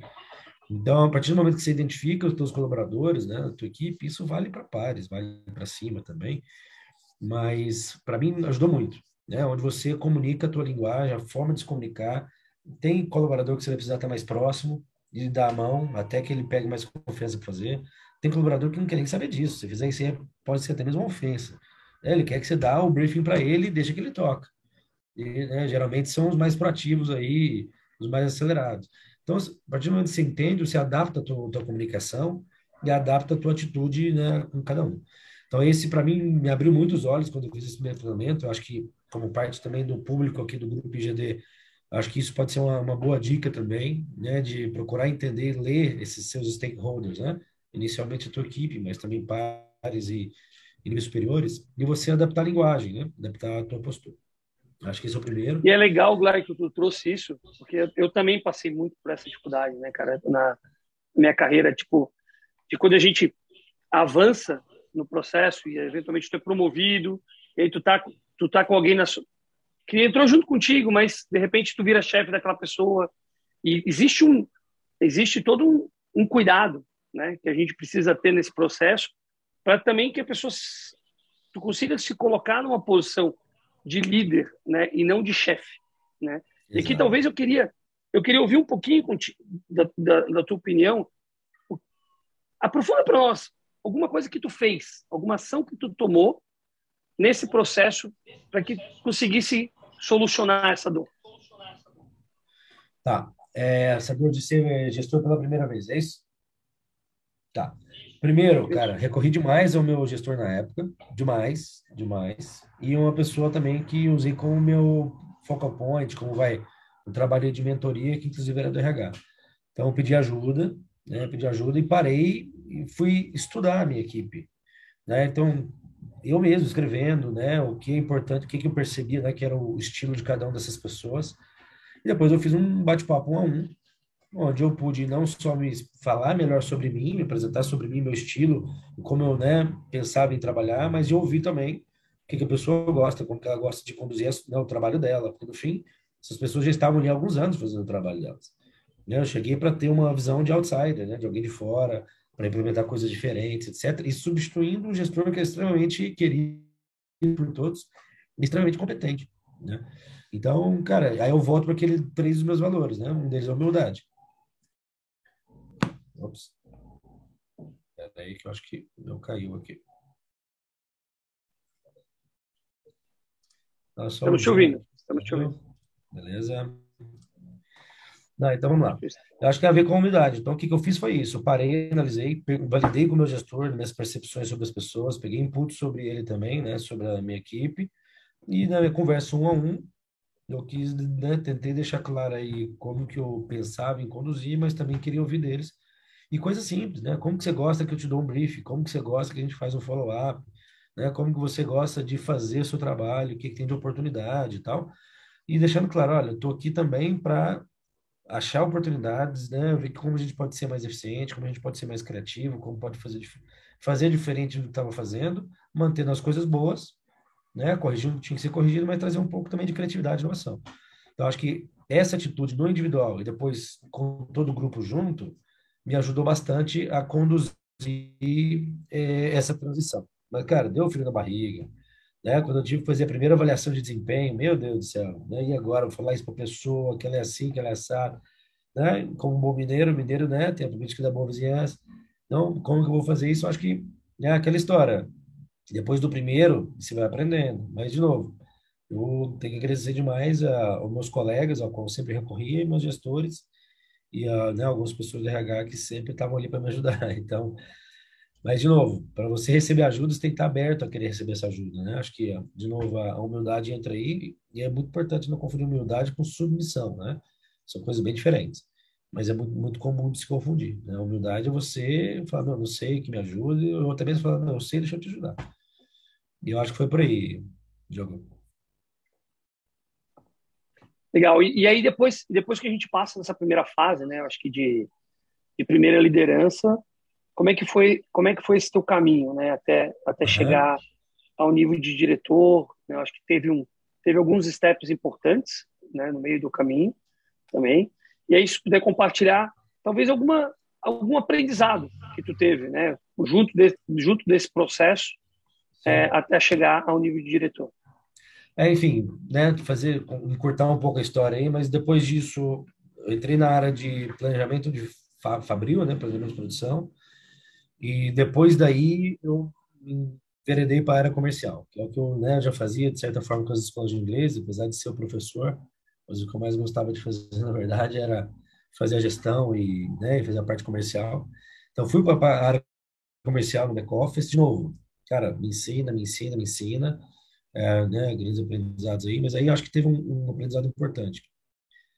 Então, a partir do momento que você identifica os seus colaboradores, né, a tua equipe, isso vale para pares, vale para cima também. Mas, para mim, ajudou muito, né, onde você comunica a tua linguagem, a forma de se comunicar. Tem colaborador que você vai precisar estar mais próximo, e dar a mão até que ele pegue mais confiança para fazer. Tem colaborador que não quer nem saber disso. Se fizer isso, pode ser até mesmo uma ofensa. É, ele quer que você dá o briefing para ele e deixa que ele toca. E, né, geralmente são os mais proativos aí, os mais acelerados. Então, a partir do momento que você entende, você adapta a tua, tua comunicação e adapta a tua atitude né, com cada um. Então, esse, para mim, me abriu muitos olhos quando eu fiz esse primeiro treinamento. Eu acho que, como parte também do público aqui do Grupo IGD, acho que isso pode ser uma, uma boa dica também, né, de procurar entender, ler esses seus stakeholders, né? Inicialmente a tua equipe, mas também pares e, e níveis superiores, e você adaptar a linguagem, né? Adaptar a tua postura. Acho que esse é o primeiro. E é legal, Glória, que tu trouxe isso, porque eu também passei muito por essa dificuldade, né, cara, na minha carreira, tipo, de quando a gente avança no processo e eventualmente tu é promovido, e aí tu tá, tu tá com alguém na que entrou junto contigo, mas de repente tu vira chefe daquela pessoa e existe um existe todo um, um cuidado né, que a gente precisa ter nesse processo, para também que a pessoa tu consiga se colocar numa posição de líder, né, e não de chefe, né? E aqui talvez eu queria eu queria ouvir um pouquinho contigo, da, da, da tua opinião. Aprofunda para nós alguma coisa que tu fez, alguma ação que tu tomou nesse processo para que conseguisse solucionar essa dor. Tá. É, essa dor de ser gestor pela primeira vez, é isso? Tá. Primeiro, cara, recorri demais ao meu gestor na época, demais, demais. E uma pessoa também que usei como meu focal point, como vai, um trabalho de mentoria, que inclusive era do RH. Então, pedi ajuda, né, pedi ajuda e parei e fui estudar a minha equipe. Né? Então, eu mesmo escrevendo, né, o que é importante, o que, que eu percebia, né, que era o estilo de cada uma dessas pessoas. E depois eu fiz um bate-papo um a um, onde eu pude não só me falar melhor sobre mim, me apresentar sobre mim, meu estilo, como eu né, pensava em trabalhar, mas de ouvir também o que, que a pessoa gosta, como que ela gosta de conduzir né, o trabalho dela, porque no fim, essas pessoas já estavam ali há alguns anos fazendo o trabalho delas. Né? Eu cheguei para ter uma visão de outsider, né, de alguém de fora, para implementar coisas diferentes, etc. E substituindo um gestor que é extremamente querido por todos, extremamente competente. Né? Então, cara, aí eu volto para aquele três dos meus valores, né? Um deles é humildade. Ops. Peraí que eu acho que não caiu aqui. Estamos te ouvindo. Estamos te ouvindo. Beleza. Não, então vamos lá. Eu acho que tem a ver com a humildade. Então, o que, que eu fiz foi isso. Eu parei, analisei, validei com o meu gestor minhas percepções sobre as pessoas, peguei input sobre ele também, né, sobre a minha equipe, e na minha conversa um a um, eu quis, né, tentei deixar claro aí como que eu pensava em conduzir, mas também queria ouvir deles. E coisa simples, né? Como que você gosta que eu te dou um brief? Como que você gosta que a gente faz um follow-up? Né? Como que você gosta de fazer o seu trabalho? O que, que tem de oportunidade e tal? E deixando claro, olha, eu estou aqui também para achar oportunidades, né? Ver como a gente pode ser mais eficiente, como a gente pode ser mais criativo, como pode fazer, fazer diferente do que estava fazendo, mantendo as coisas boas, né? Corrigindo tinha que ser corrigido, mas trazer um pouco também de criatividade e inovação. Então, acho que essa atitude no individual e depois com todo o grupo junto me ajudou bastante a conduzir é, essa transição. Mas, cara, deu frio na barriga. Né? Quando eu tive que fazer a primeira avaliação de desempenho, meu Deus do céu, né? e agora? Vou falar isso para a pessoa, que ela é assim, que ela é assada. Né? Como bom mineiro, mineiro né? tem a política da boa vizinhança. Então, como que eu vou fazer isso? Eu acho que é aquela história. Depois do primeiro, você vai aprendendo. Mas, de novo, eu tenho que agradecer demais a, aos meus colegas, ao qual eu sempre recorri, e meus gestores, e a, né, algumas pessoas do RH que sempre estavam ali para me ajudar. Então, mas, de novo, para você receber ajuda, você tem que estar aberto a querer receber essa ajuda, né? Acho que, de novo, a humildade entra aí e é muito importante não confundir humildade com submissão, né? São coisas bem diferentes. Mas é muito, muito comum de se confundir, né? Humildade é você falar, não, não sei, que me ajude, ou até mesmo falar, não, eu sei, deixa eu te ajudar. E eu acho que foi por aí, Diogo. Legal. E, e, aí, depois, depois que a gente passa nessa primeira fase, né? Acho que de, de primeira liderança, como é que foi, como é que foi esse teu caminho, né, até até uhum. chegar ao nível de diretor? Né? Eu acho que teve um teve alguns steps importantes, né, no meio do caminho também. E aí se puder compartilhar talvez alguma algum aprendizado que tu teve, né, junto de, junto desse processo é, até chegar ao nível de diretor. É, enfim, né, fazer encurtar um pouco a história aí, mas depois disso eu entrei na área de planejamento de fabril, né, planejamento de produção. E depois daí eu enveredei para a área comercial, que é o que eu né, já fazia, de certa forma, com as escolas de inglês, apesar de ser o professor, mas o que eu mais gostava de fazer, na verdade, era fazer a gestão e né, fazer a parte comercial. Então, fui para a área comercial no back-office, de novo, cara, me ensina, me ensina, me ensina, é, né, grandes aprendizados aí, mas aí acho que teve um, um aprendizado importante.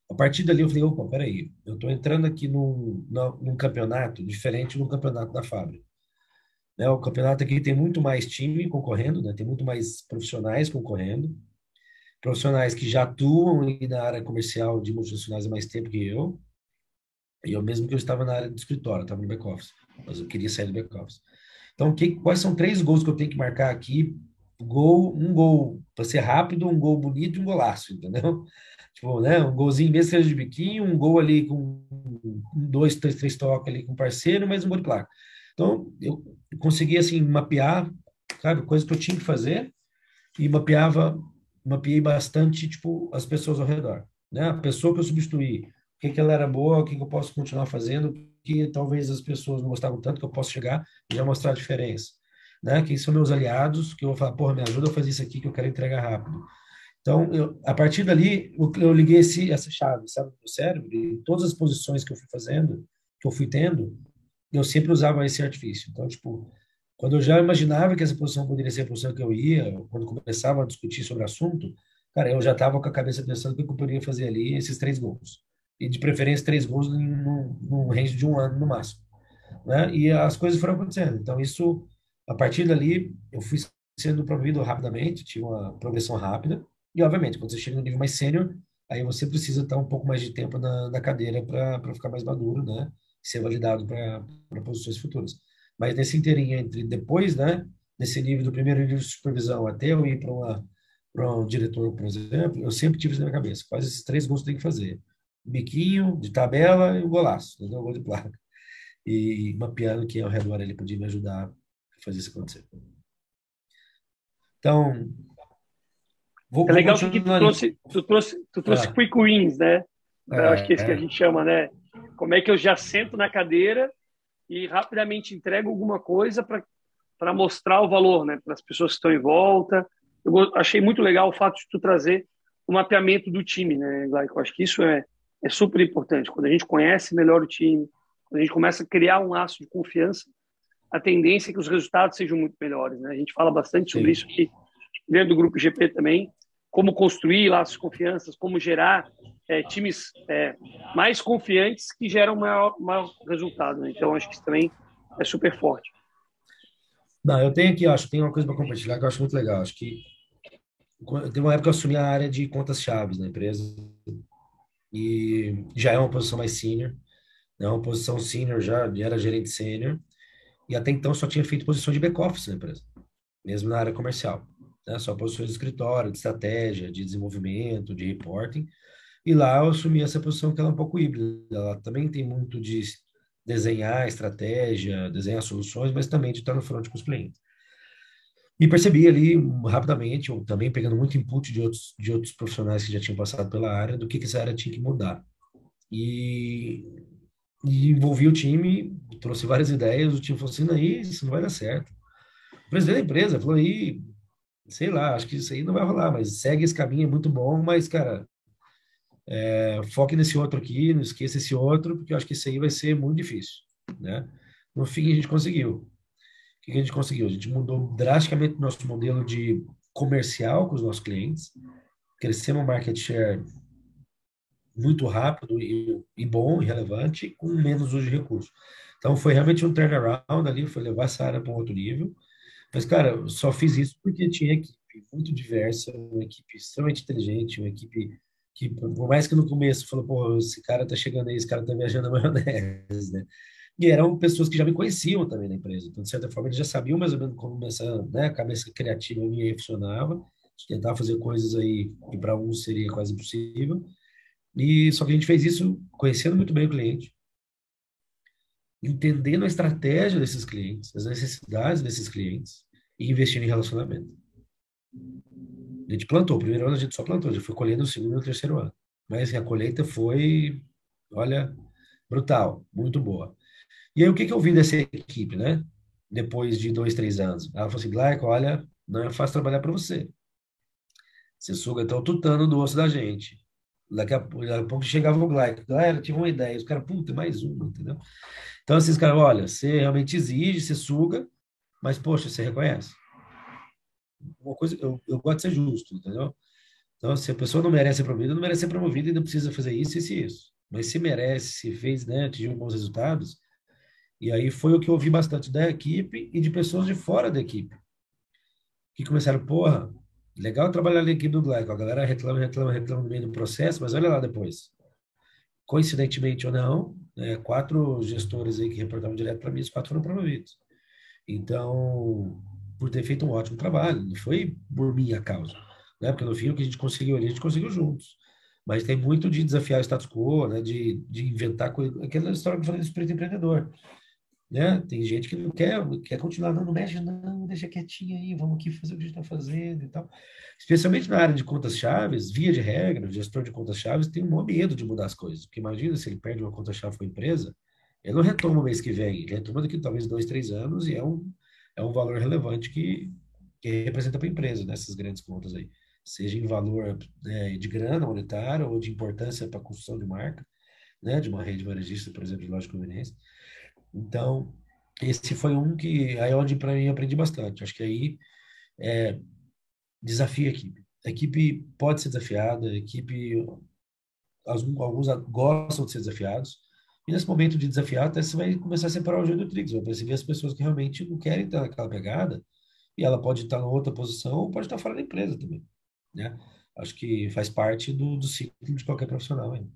A partir dali eu falei, opa, peraí, eu estou entrando aqui num, num campeonato diferente do campeonato da fábrica. Né, o campeonato aqui tem muito mais time concorrendo, né, tem muito mais profissionais concorrendo, profissionais que já atuam na área comercial de multinacionais há mais tempo que eu, e eu mesmo que eu estava na área do escritório, estava no back-office, mas eu queria sair do back-office. Então, que, quais são três gols que eu tenho que marcar aqui? Gol, um gol para ser rápido, um gol bonito e um golaço, entendeu? Tipo, né, um golzinho mesmo seja de biquinho, um gol ali com dois, três, três toques ali com parceiro, mas um gol de placa. Então, eu consegui, assim, mapear, sabe, coisas que eu tinha que fazer e mapeava, mapeei bastante, tipo, as pessoas ao redor, né? A pessoa que eu substituí, o que que ela era boa, o que que eu posso continuar fazendo, que talvez as pessoas não gostavam tanto, que eu posso chegar e já mostrar a diferença, né? Quem são meus aliados, que eu vou falar, porra, me ajuda a fazer isso aqui que eu quero entregar rápido então, eu, a partir dali, eu liguei esse, essa chave, sabe, no cérebro, e todas as posições que eu fui fazendo, que eu fui tendo, eu sempre usava esse artifício. Então, tipo, quando eu já imaginava que essa posição poderia ser a posição que eu ia, quando começava a discutir sobre o assunto, cara, eu já estava com a cabeça pensando o que eu poderia fazer ali, esses três gols. E, de preferência, três gols num, num range de um ano no máximo. Né? E as coisas foram acontecendo. Então, isso, a partir dali, eu fui sendo promovido rapidamente, tive uma progressão rápida, e, obviamente, quando você chega no nível mais sênior, aí você precisa estar um pouco mais de tempo na, na cadeira para ficar mais maduro, né? Ser validado para posições futuras. Mas nesse inteirinho entre depois, né? Nesse nível do primeiro nível de supervisão até eu ir para uma para um diretor, por exemplo, eu sempre tive isso na minha cabeça. Quais esses três gols tem que fazer? biquinho, de tabela e o golaço? O gol de placa. E mapeando quem ao redor ele podia me ajudar fazer isso acontecer. Então, Vou, é legal que tu trouxe, tu trouxe, tu trouxe ah. quick wins, né? É, acho que é isso que a é. gente chama, né? Como é que eu já sento na cadeira e rapidamente entrego alguma coisa para mostrar o valor, né? Para as pessoas que estão em volta, eu achei muito legal o fato de tu trazer o mapeamento do time, né, Glaico? Acho que isso é, é super importante. Quando a gente conhece melhor o time, quando a gente começa a criar um laço de confiança, a tendência é que os resultados sejam muito melhores, né? A gente fala bastante sobre Sim. isso aqui dentro do grupo GP também, como construir laços de confiança, como gerar é, times é, mais confiantes que geram maior, maior resultado. Né? Então, acho que isso também é super forte. Não, eu tenho aqui, acho, tem uma coisa para compartilhar que eu acho muito legal. Acho que tem uma época que eu assumi a área de contas chaves na empresa e já é uma posição mais senior, é uma posição senior já, era gerente sênior e até então só tinha feito posição de back office na empresa, mesmo na área comercial, né? Só posições de escritório, de estratégia, de desenvolvimento, de reporting. E lá eu assumi essa posição que ela é um pouco híbrida. Ela também tem muito de desenhar estratégia, desenhar soluções, mas também de estar no front com os clientes. E percebi ali rapidamente, ou também pegando muito input de outros, de outros profissionais que já tinham passado pela área, do que, que essa área tinha que mudar. E, e envolvi o time, trouxe várias ideias, o time falou assim, aí isso não vai dar certo. O presidente da empresa falou aí, sei lá, acho que isso aí não vai rolar, mas segue esse caminho, é muito bom, mas, cara, é, foque nesse outro aqui, não esqueça esse outro, porque eu acho que isso aí vai ser muito difícil, né? No fim, a gente conseguiu. O que a gente conseguiu? A gente mudou drasticamente o nosso modelo de comercial com os nossos clientes, crescemos o market share muito rápido e, e, bom e relevante com menos uso de recursos. Então foi realmente um turnaround ali, foi levar essa área para um outro nível. Mas, cara, eu só fiz isso porque tinha equipe muito diversa, uma equipe extremamente inteligente, uma equipe que por mais que no começo falou, pô, esse cara tá chegando aí, esse cara tá viajando a maionese, né? E eram pessoas que já me conheciam também na empresa. Então, de certa forma, eles já sabiam mais ou menos como essa né, cabeça criativa minha funcionava, tentar fazer coisas aí que para uns seria quase impossível. E só que a gente fez isso conhecendo muito bem o cliente, entendendo a estratégia desses clientes, as necessidades desses clientes e investindo em relacionamento. A gente plantou. O primeiro ano a gente só plantou, já foi colhendo o segundo e o terceiro ano. Mas a colheita foi, olha, brutal, muito boa. E aí o que, que eu vi dessa equipe, né? Depois de dois, três anos. Ela falou assim, Glaico, olha, não é fácil trabalhar para você. Você suga até o tutano do osso da gente. Daqui a, daqui a pouco chegava o Glaico. Galera, tive uma ideia. Os caras, puta, mais uma, entendeu? Então, esses caras, olha, você realmente exige, você suga, mas, poxa, você reconhece uma coisa, eu, eu gosto de ser justo, entendeu? Então, se a pessoa não merece ser promovida, não merece ser promovida e não precisa fazer isso, isso e isso. Mas se merece, se fez, né, atingiu bons resultados, e aí foi o que eu ouvi bastante da equipe e de pessoas de fora da equipe. Que começaram, porra, legal trabalhar na equipe do Gleico, a galera reclama, reclama, reclama no meio do processo, mas olha lá depois. Coincidentemente ou não, é, quatro gestores aí que reportavam direto para mim, os quatro foram promovidos. Então, por ter feito um ótimo trabalho, não foi por minha causa, né? Porque no fim o que a gente conseguiu ali, a gente conseguiu juntos. Mas tem muito de desafiar o status quo, né? De, de inventar coisa, aquela história que eu falei do espírito empreendedor, né? Tem gente que não quer, quer continuar, não, mexe, não, deixa quietinho aí, vamos aqui fazer o que a gente está fazendo e tal. Especialmente na área de contas chaves, via de regra, o gestor de contas chaves tem um maior medo de mudar as coisas, porque imagina se ele perde uma conta chave com a empresa, ele não retoma o mês que vem, ele retoma daqui talvez dois, três anos e é um é um valor relevante que, que representa para a empresa nessas grandes contas aí. Seja em valor né, de grana monetária ou de importância para a construção de marca, né, de uma rede varejista, por exemplo, de loja de conveniência. Então, esse foi um que aí onde para mim aprendi bastante. Acho que aí é, desafia a equipe. A equipe pode ser desafiada, a equipe alguns gostam de ser desafiados, e nesse momento de desafiar, até você vai começar a separar o joio do trigo. Vai perceber as pessoas que realmente não querem estar naquela pegada, e ela pode estar em outra posição ou pode estar fora da empresa também. Né? Acho que faz parte do, do ciclo de qualquer profissional. Hein?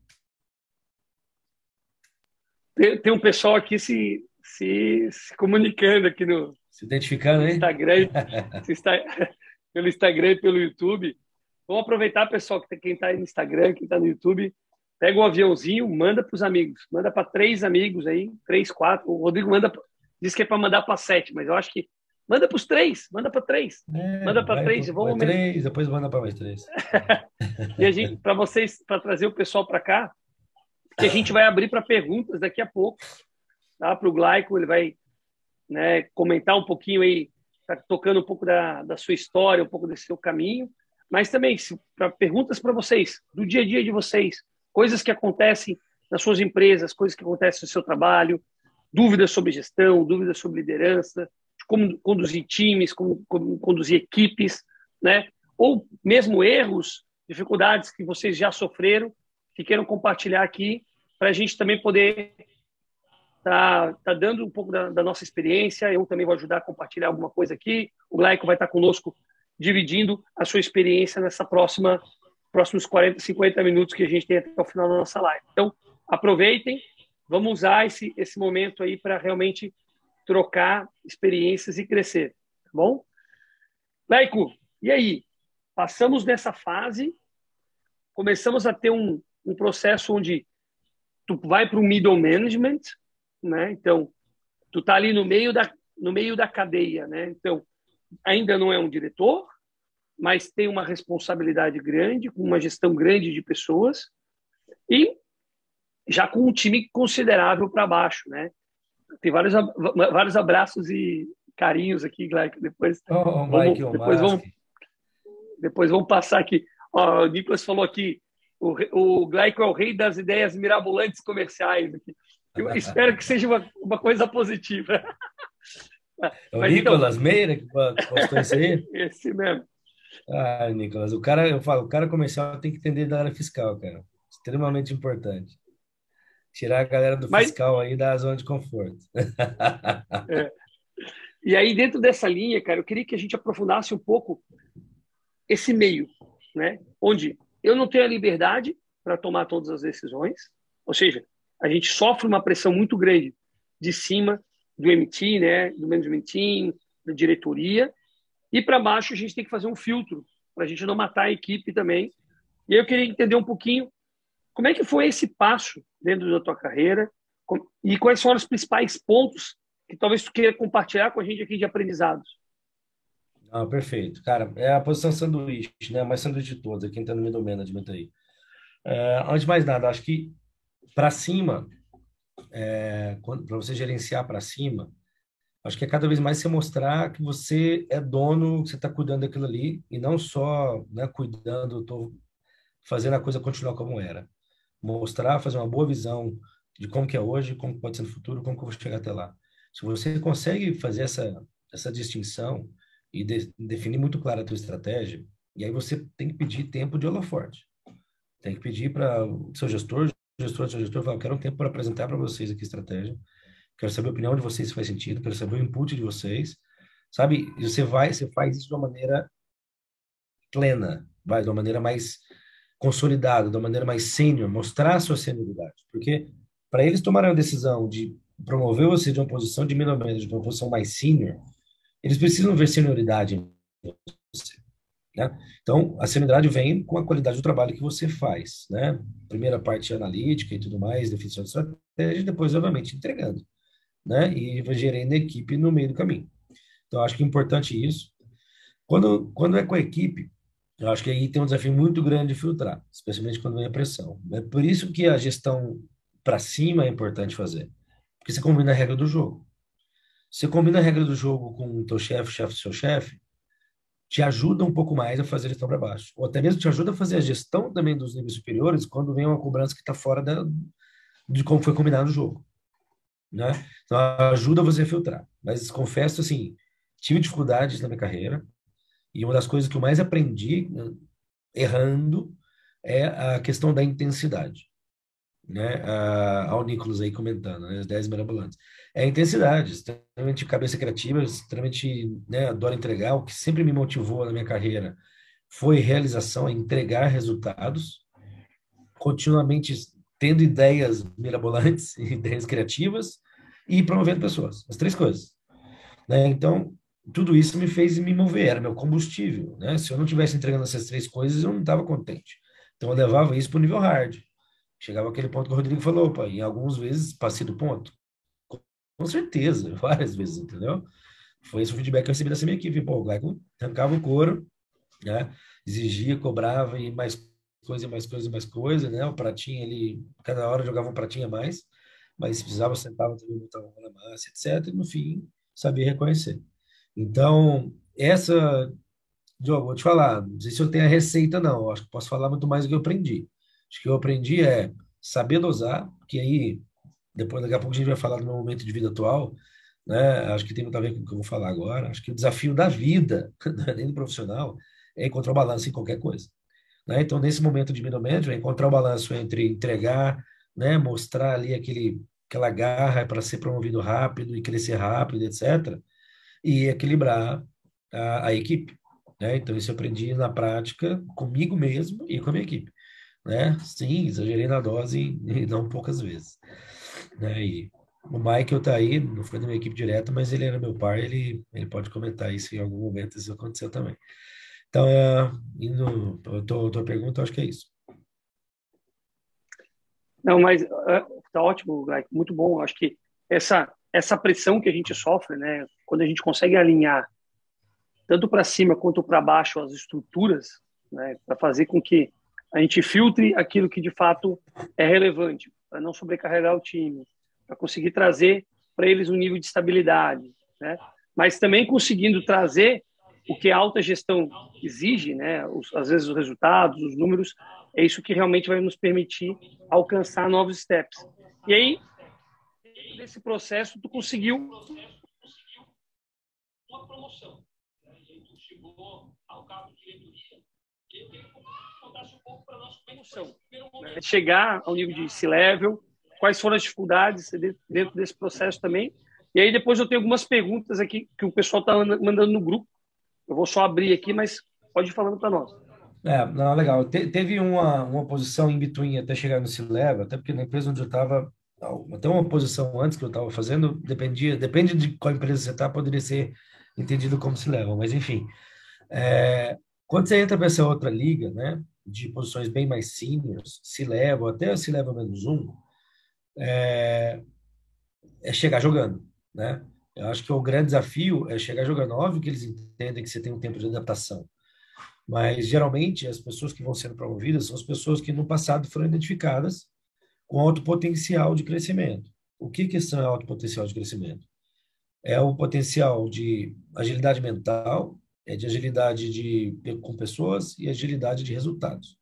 Tem, tem um pessoal aqui se, se, se comunicando aqui no, se identificando, hein? Instagram, se está, pelo Instagram e pelo YouTube. Vamos aproveitar, pessoal, que quem está aí no Instagram, quem está no YouTube, pega um aviãozinho, manda para os amigos, manda para três amigos aí, três, quatro. O Rodrigo manda, diz que é para mandar para sete, mas eu acho que manda para os três, manda para três, é, manda para três, e vamos três, depois manda para mais três. e a gente, para vocês, para trazer o pessoal para cá, que a gente vai abrir para perguntas daqui a pouco, tá? Para o Glaico, ele vai né, comentar um pouquinho aí tá tocando um pouco da, da sua história, um pouco desse seu caminho, mas também para perguntas para vocês, do dia a dia de vocês, coisas que acontecem nas suas empresas, coisas que acontecem no seu trabalho, dúvidas sobre gestão, dúvidas sobre liderança, como conduzir times, como, como conduzir equipes, né? Ou mesmo erros, dificuldades que vocês já sofreram, que queiram compartilhar aqui, para a gente também poder tá, tá dando um pouco da, da, nossa experiência. Eu também vou ajudar a compartilhar alguma coisa aqui. O Glaico vai estar conosco dividindo a sua experiência nessa próxima próximos 40, 50 minutos que a gente tem até o final da nossa live. Então, aproveitem, vamos usar esse, esse momento aí para realmente trocar experiências e crescer, tá bom? Laico, e aí? Passamos nessa fase, começamos a ter um, um processo onde tu vai para o middle management, né? Então, tu tá ali no meio da no meio da cadeia, né? Então, ainda não é um diretor, mas tem uma responsabilidade grande, com uma gestão grande de pessoas e já com um time considerável para baixo, né? Tem vários vários abraços e carinhos aqui, Gleico. Depois, oh, vamos, depois vamos depois vamos passar aqui. Ó, o Nicolas falou aqui, o, o Gleico é o rei das ideias mirabolantes comerciais aqui. Eu espero que seja uma, uma coisa positiva. É o Mas, então, Nicolas então, Meira que postou isso aí? Esse mesmo. Ah, Nicolas, o cara, eu falo, o cara comercial tem que entender da área fiscal, cara. Extremamente importante. Tirar a galera do Mas, fiscal aí da zona de conforto. É. E aí, dentro dessa linha, cara, eu queria que a gente aprofundasse um pouco esse meio, né? Onde eu não tenho a liberdade para tomar todas as decisões, ou seja, a gente sofre uma pressão muito grande de cima do MT, né, do management team, da diretoria, e para baixo a gente tem que fazer um filtro para a gente não matar a equipe também. E eu queria entender um pouquinho como é que foi esse passo dentro da tua carreira e quais foram os principais pontos que talvez tu queira compartilhar com a gente aqui de aprendizados. Ah, perfeito. Cara, é a posição sanduíche, né? Mais sanduíche de todos, quem está no middle management aí. É, antes de mais nada, acho que para cima, é, para você gerenciar para cima, acho que é cada vez mais você mostrar que você é dono, que você está cuidando daquilo ali, e não só né, cuidando, estou fazendo a coisa continuar como era. Mostrar, fazer uma boa visão de como que é hoje, como pode ser no futuro, como que eu vou chegar até lá. Se você consegue fazer essa, essa distinção e de, definir muito clara a tua estratégia, e aí você tem que pedir tempo de holoforte. Tem que pedir para o seu gestor, gestor, seu gestor, fala, quero um tempo para apresentar para vocês aqui a estratégia, quero saber a opinião de vocês se faz sentido, quero saber o input de vocês, sabe? E você vai, você faz isso de uma maneira plena, vai, de uma maneira mais consolidada, de uma maneira mais sênior, mostrar a sua senioridade, porque para eles tomarem a decisão de promover você de uma posição de middle manager para uma posição mais senior, eles precisam ver senioridade em você. Né? Então, a senioridade vem com a qualidade do trabalho que você faz. Né? Primeira parte analítica e tudo mais, definição de estratégia, depois, obviamente, entregando. Né? E gerando a equipe no meio do caminho. Então, acho que é importante isso. Quando, quando é com a equipe, eu acho que aí tem um desafio muito grande de filtrar, especialmente quando vem a pressão. É por isso que a gestão para cima é importante fazer. Porque você combina a regra do jogo. Você combina a regra do jogo com o teu chefe, chefe do seu chefe, te ajuda um pouco mais a fazer a gestão para baixo. Ou até mesmo te ajuda a fazer a gestão também dos níveis superiores quando vem uma cobrança que está fora da, de como foi combinado o jogo. Né? Então, ajuda você a filtrar. Mas confesso, assim, tive dificuldades na minha carreira e uma das coisas que eu mais aprendi né, errando é a questão da intensidade. Né? Ao Nicolas aí comentando, né? as 10 mirabolantes é intensidade, extremamente cabeça criativa, extremamente, né, adoro entregar. O que sempre me motivou na minha carreira foi realização, é entregar resultados, continuamente tendo ideias mirabolantes, ideias criativas e promovendo pessoas. As três coisas. Né? Então, tudo isso me fez me mover, era meu combustível. Né? Se eu não tivesse entregando essas três coisas, eu não estava contente. Então, eu levava isso para o nível hard. Chegava aquele ponto que o Rodrigo falou, opa, e algumas vezes passei do ponto. Com certeza, várias vezes, entendeu? Foi esse o feedback que eu recebi dessa minha equipe. Pô, o Gleico arrancava o couro, né? exigia, cobrava e mais coisa, mais coisa, mais coisa, né? O pratinho ele, cada hora jogava um pratinho a mais, mas se precisava sentava também, botava uma massa, etc. E no fim, sabia reconhecer. Então, essa, Diogo, vou te falar, não sei se eu tenho a receita, não, acho que posso falar muito mais do que eu aprendi. Acho que eu aprendi é saber dosar, porque aí, depois, daqui a pouco a gente vai falar do meu momento de vida atual, né? Acho que tem muito a ver com o que eu vou falar agora. Acho que o desafio da vida, é nem do profissional, é encontrar o balanço em qualquer coisa. Né? Então, nesse momento de middle é encontrar o balanço entre entregar, né? mostrar ali aquele, aquela garra para ser promovido rápido e crescer rápido, etc. E equilibrar a, a equipe. Né? Então, isso eu aprendi na prática comigo mesmo e com a minha equipe. Né? Sim, exagerei na dose e não poucas vezes. Né? E o Michael tá aí, não foi da minha equipe direta, mas ele era meu pai, ele, ele pode comentar isso em algum momento, isso aconteceu também. Então, é, indo a tua pergunta, acho que é isso. Não, mas é, tá ótimo, muito bom. Acho que essa essa pressão que a gente sofre, né, quando a gente consegue alinhar tanto para cima quanto para baixo as estruturas, né, para fazer com que a gente filtre aquilo que de fato é relevante, para não sobrecarregar o time, para conseguir trazer para eles um nível de estabilidade, né? Mas também conseguindo trazer o que a alta gestão exige, né? Os, às vezes os resultados, os números, é isso que realmente vai nos permitir alcançar novos steps. E aí, nesse processo, tu conseguiu uma promoção. Tu chegou ao cargo de diretoria. É Chegar ao nível de C-level, quais foram as dificuldades dentro desse processo também. E aí depois eu tenho algumas perguntas aqui que o pessoal está mandando no grupo. Eu vou só abrir aqui, mas pode ir falando para nós. É, não, legal. Te, teve uma, uma posição em between até chegar no C-Level, até porque na empresa onde eu estava, até uma posição antes que eu estava fazendo, dependia, depende de qual empresa você está, poderia ser entendido como C-Level, mas enfim. É, quando você entra para essa outra liga, né, de posições bem mais seniors, C-Level, até C-Level menos um, é, é chegar jogando, né? Eu acho que o grande desafio é chegar jogando. Óbvio que eles entendem que você tem um tempo de adaptação, mas geralmente as pessoas que vão sendo promovidas são as pessoas que no passado foram identificadas com alto potencial de crescimento. O que que são alto potencial de crescimento? É o potencial de agilidade mental, é de agilidade de com pessoas e agilidade de resultados.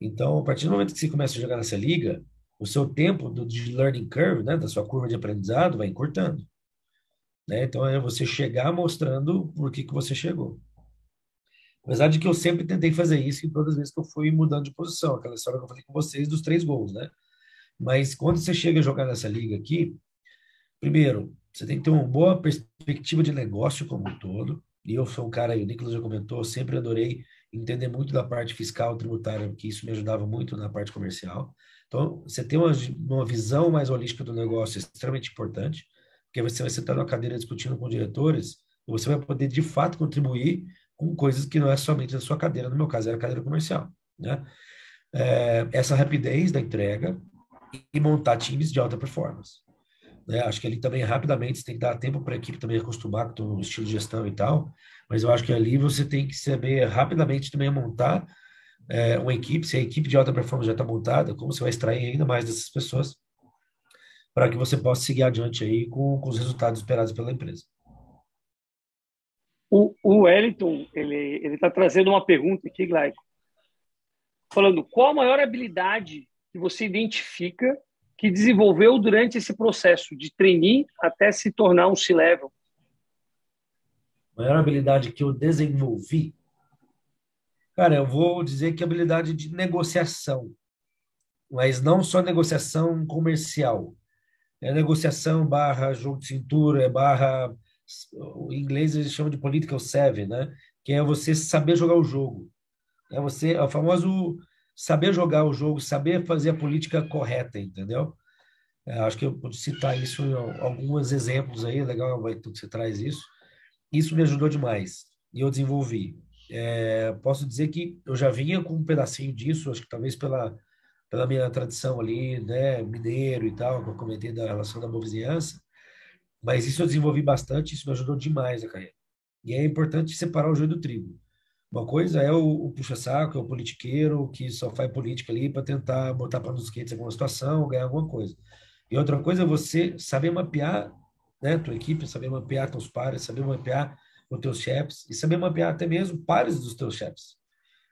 Então, a partir do momento que você começa a jogar nessa liga, o seu tempo do, de learning curve, né, da sua curva de aprendizado, vai encurtando. Né? Então, é você chegar mostrando por que, que você chegou. Apesar de que eu sempre tentei fazer isso em todas as vezes que eu fui mudando de posição, aquela história que eu falei com vocês dos três gols, né? Mas quando você chega a jogar nessa liga aqui, primeiro, você tem que ter uma boa perspectiva de negócio como um todo. E eu sou um cara, e o Nicolas já comentou, sempre adorei entender muito da parte fiscal, tributária, que isso me ajudava muito na parte comercial. Então, você ter uma, uma visão mais holística do negócio é extremamente importante, porque você vai sentar na cadeira discutindo com diretores e você vai poder, de fato, contribuir com coisas que não é somente da sua cadeira, no meu caso era a cadeira comercial, né? É, essa rapidez da entrega e montar times de alta performance. Né? Acho que ali também, rapidamente, você tem que dar tempo para a equipe também acostumar com o estilo de gestão e tal, mas eu acho que ali você tem que saber rapidamente também montar é, uma equipe, se a equipe de alta performance já está montada, como você vai extrair ainda mais dessas pessoas para que você possa seguir adiante aí com, com os resultados esperados pela empresa. O, o Wellington, ele está trazendo uma pergunta aqui, Glaico, falando qual a maior habilidade que você identifica que desenvolveu durante esse processo de trainee até se tornar um C-level? A maior habilidade que eu desenvolvi Cara, eu vou dizer que habilidade de negociação, mas não só negociação comercial. É negociação barra jogo de cintura, é barra. Em inglês eles chamam de political savvy, né? Que é você saber jogar o jogo. É você, é o famoso saber jogar o jogo, saber fazer a política correta, entendeu? É, acho que eu vou citar isso alguns exemplos aí, legal que você traz isso. Isso me ajudou demais e eu desenvolvi. É, posso dizer que eu já vinha com um pedacinho disso, acho que talvez pela, pela minha tradição ali, né, mineiro e tal, que eu comentei da relação da boa vizinhança, mas isso eu desenvolvi bastante, isso me ajudou demais a carreira. E é importante separar o joio do trigo. Uma coisa é o, o puxa-saco, é o politiqueiro que só faz política ali para tentar botar para nos quentes alguma situação, ganhar alguma coisa. E outra coisa é você saber mapear, né, tua equipe, saber mapear teus pares, saber mapear com teus chefes e saber mapear até mesmo pares dos teus chefes.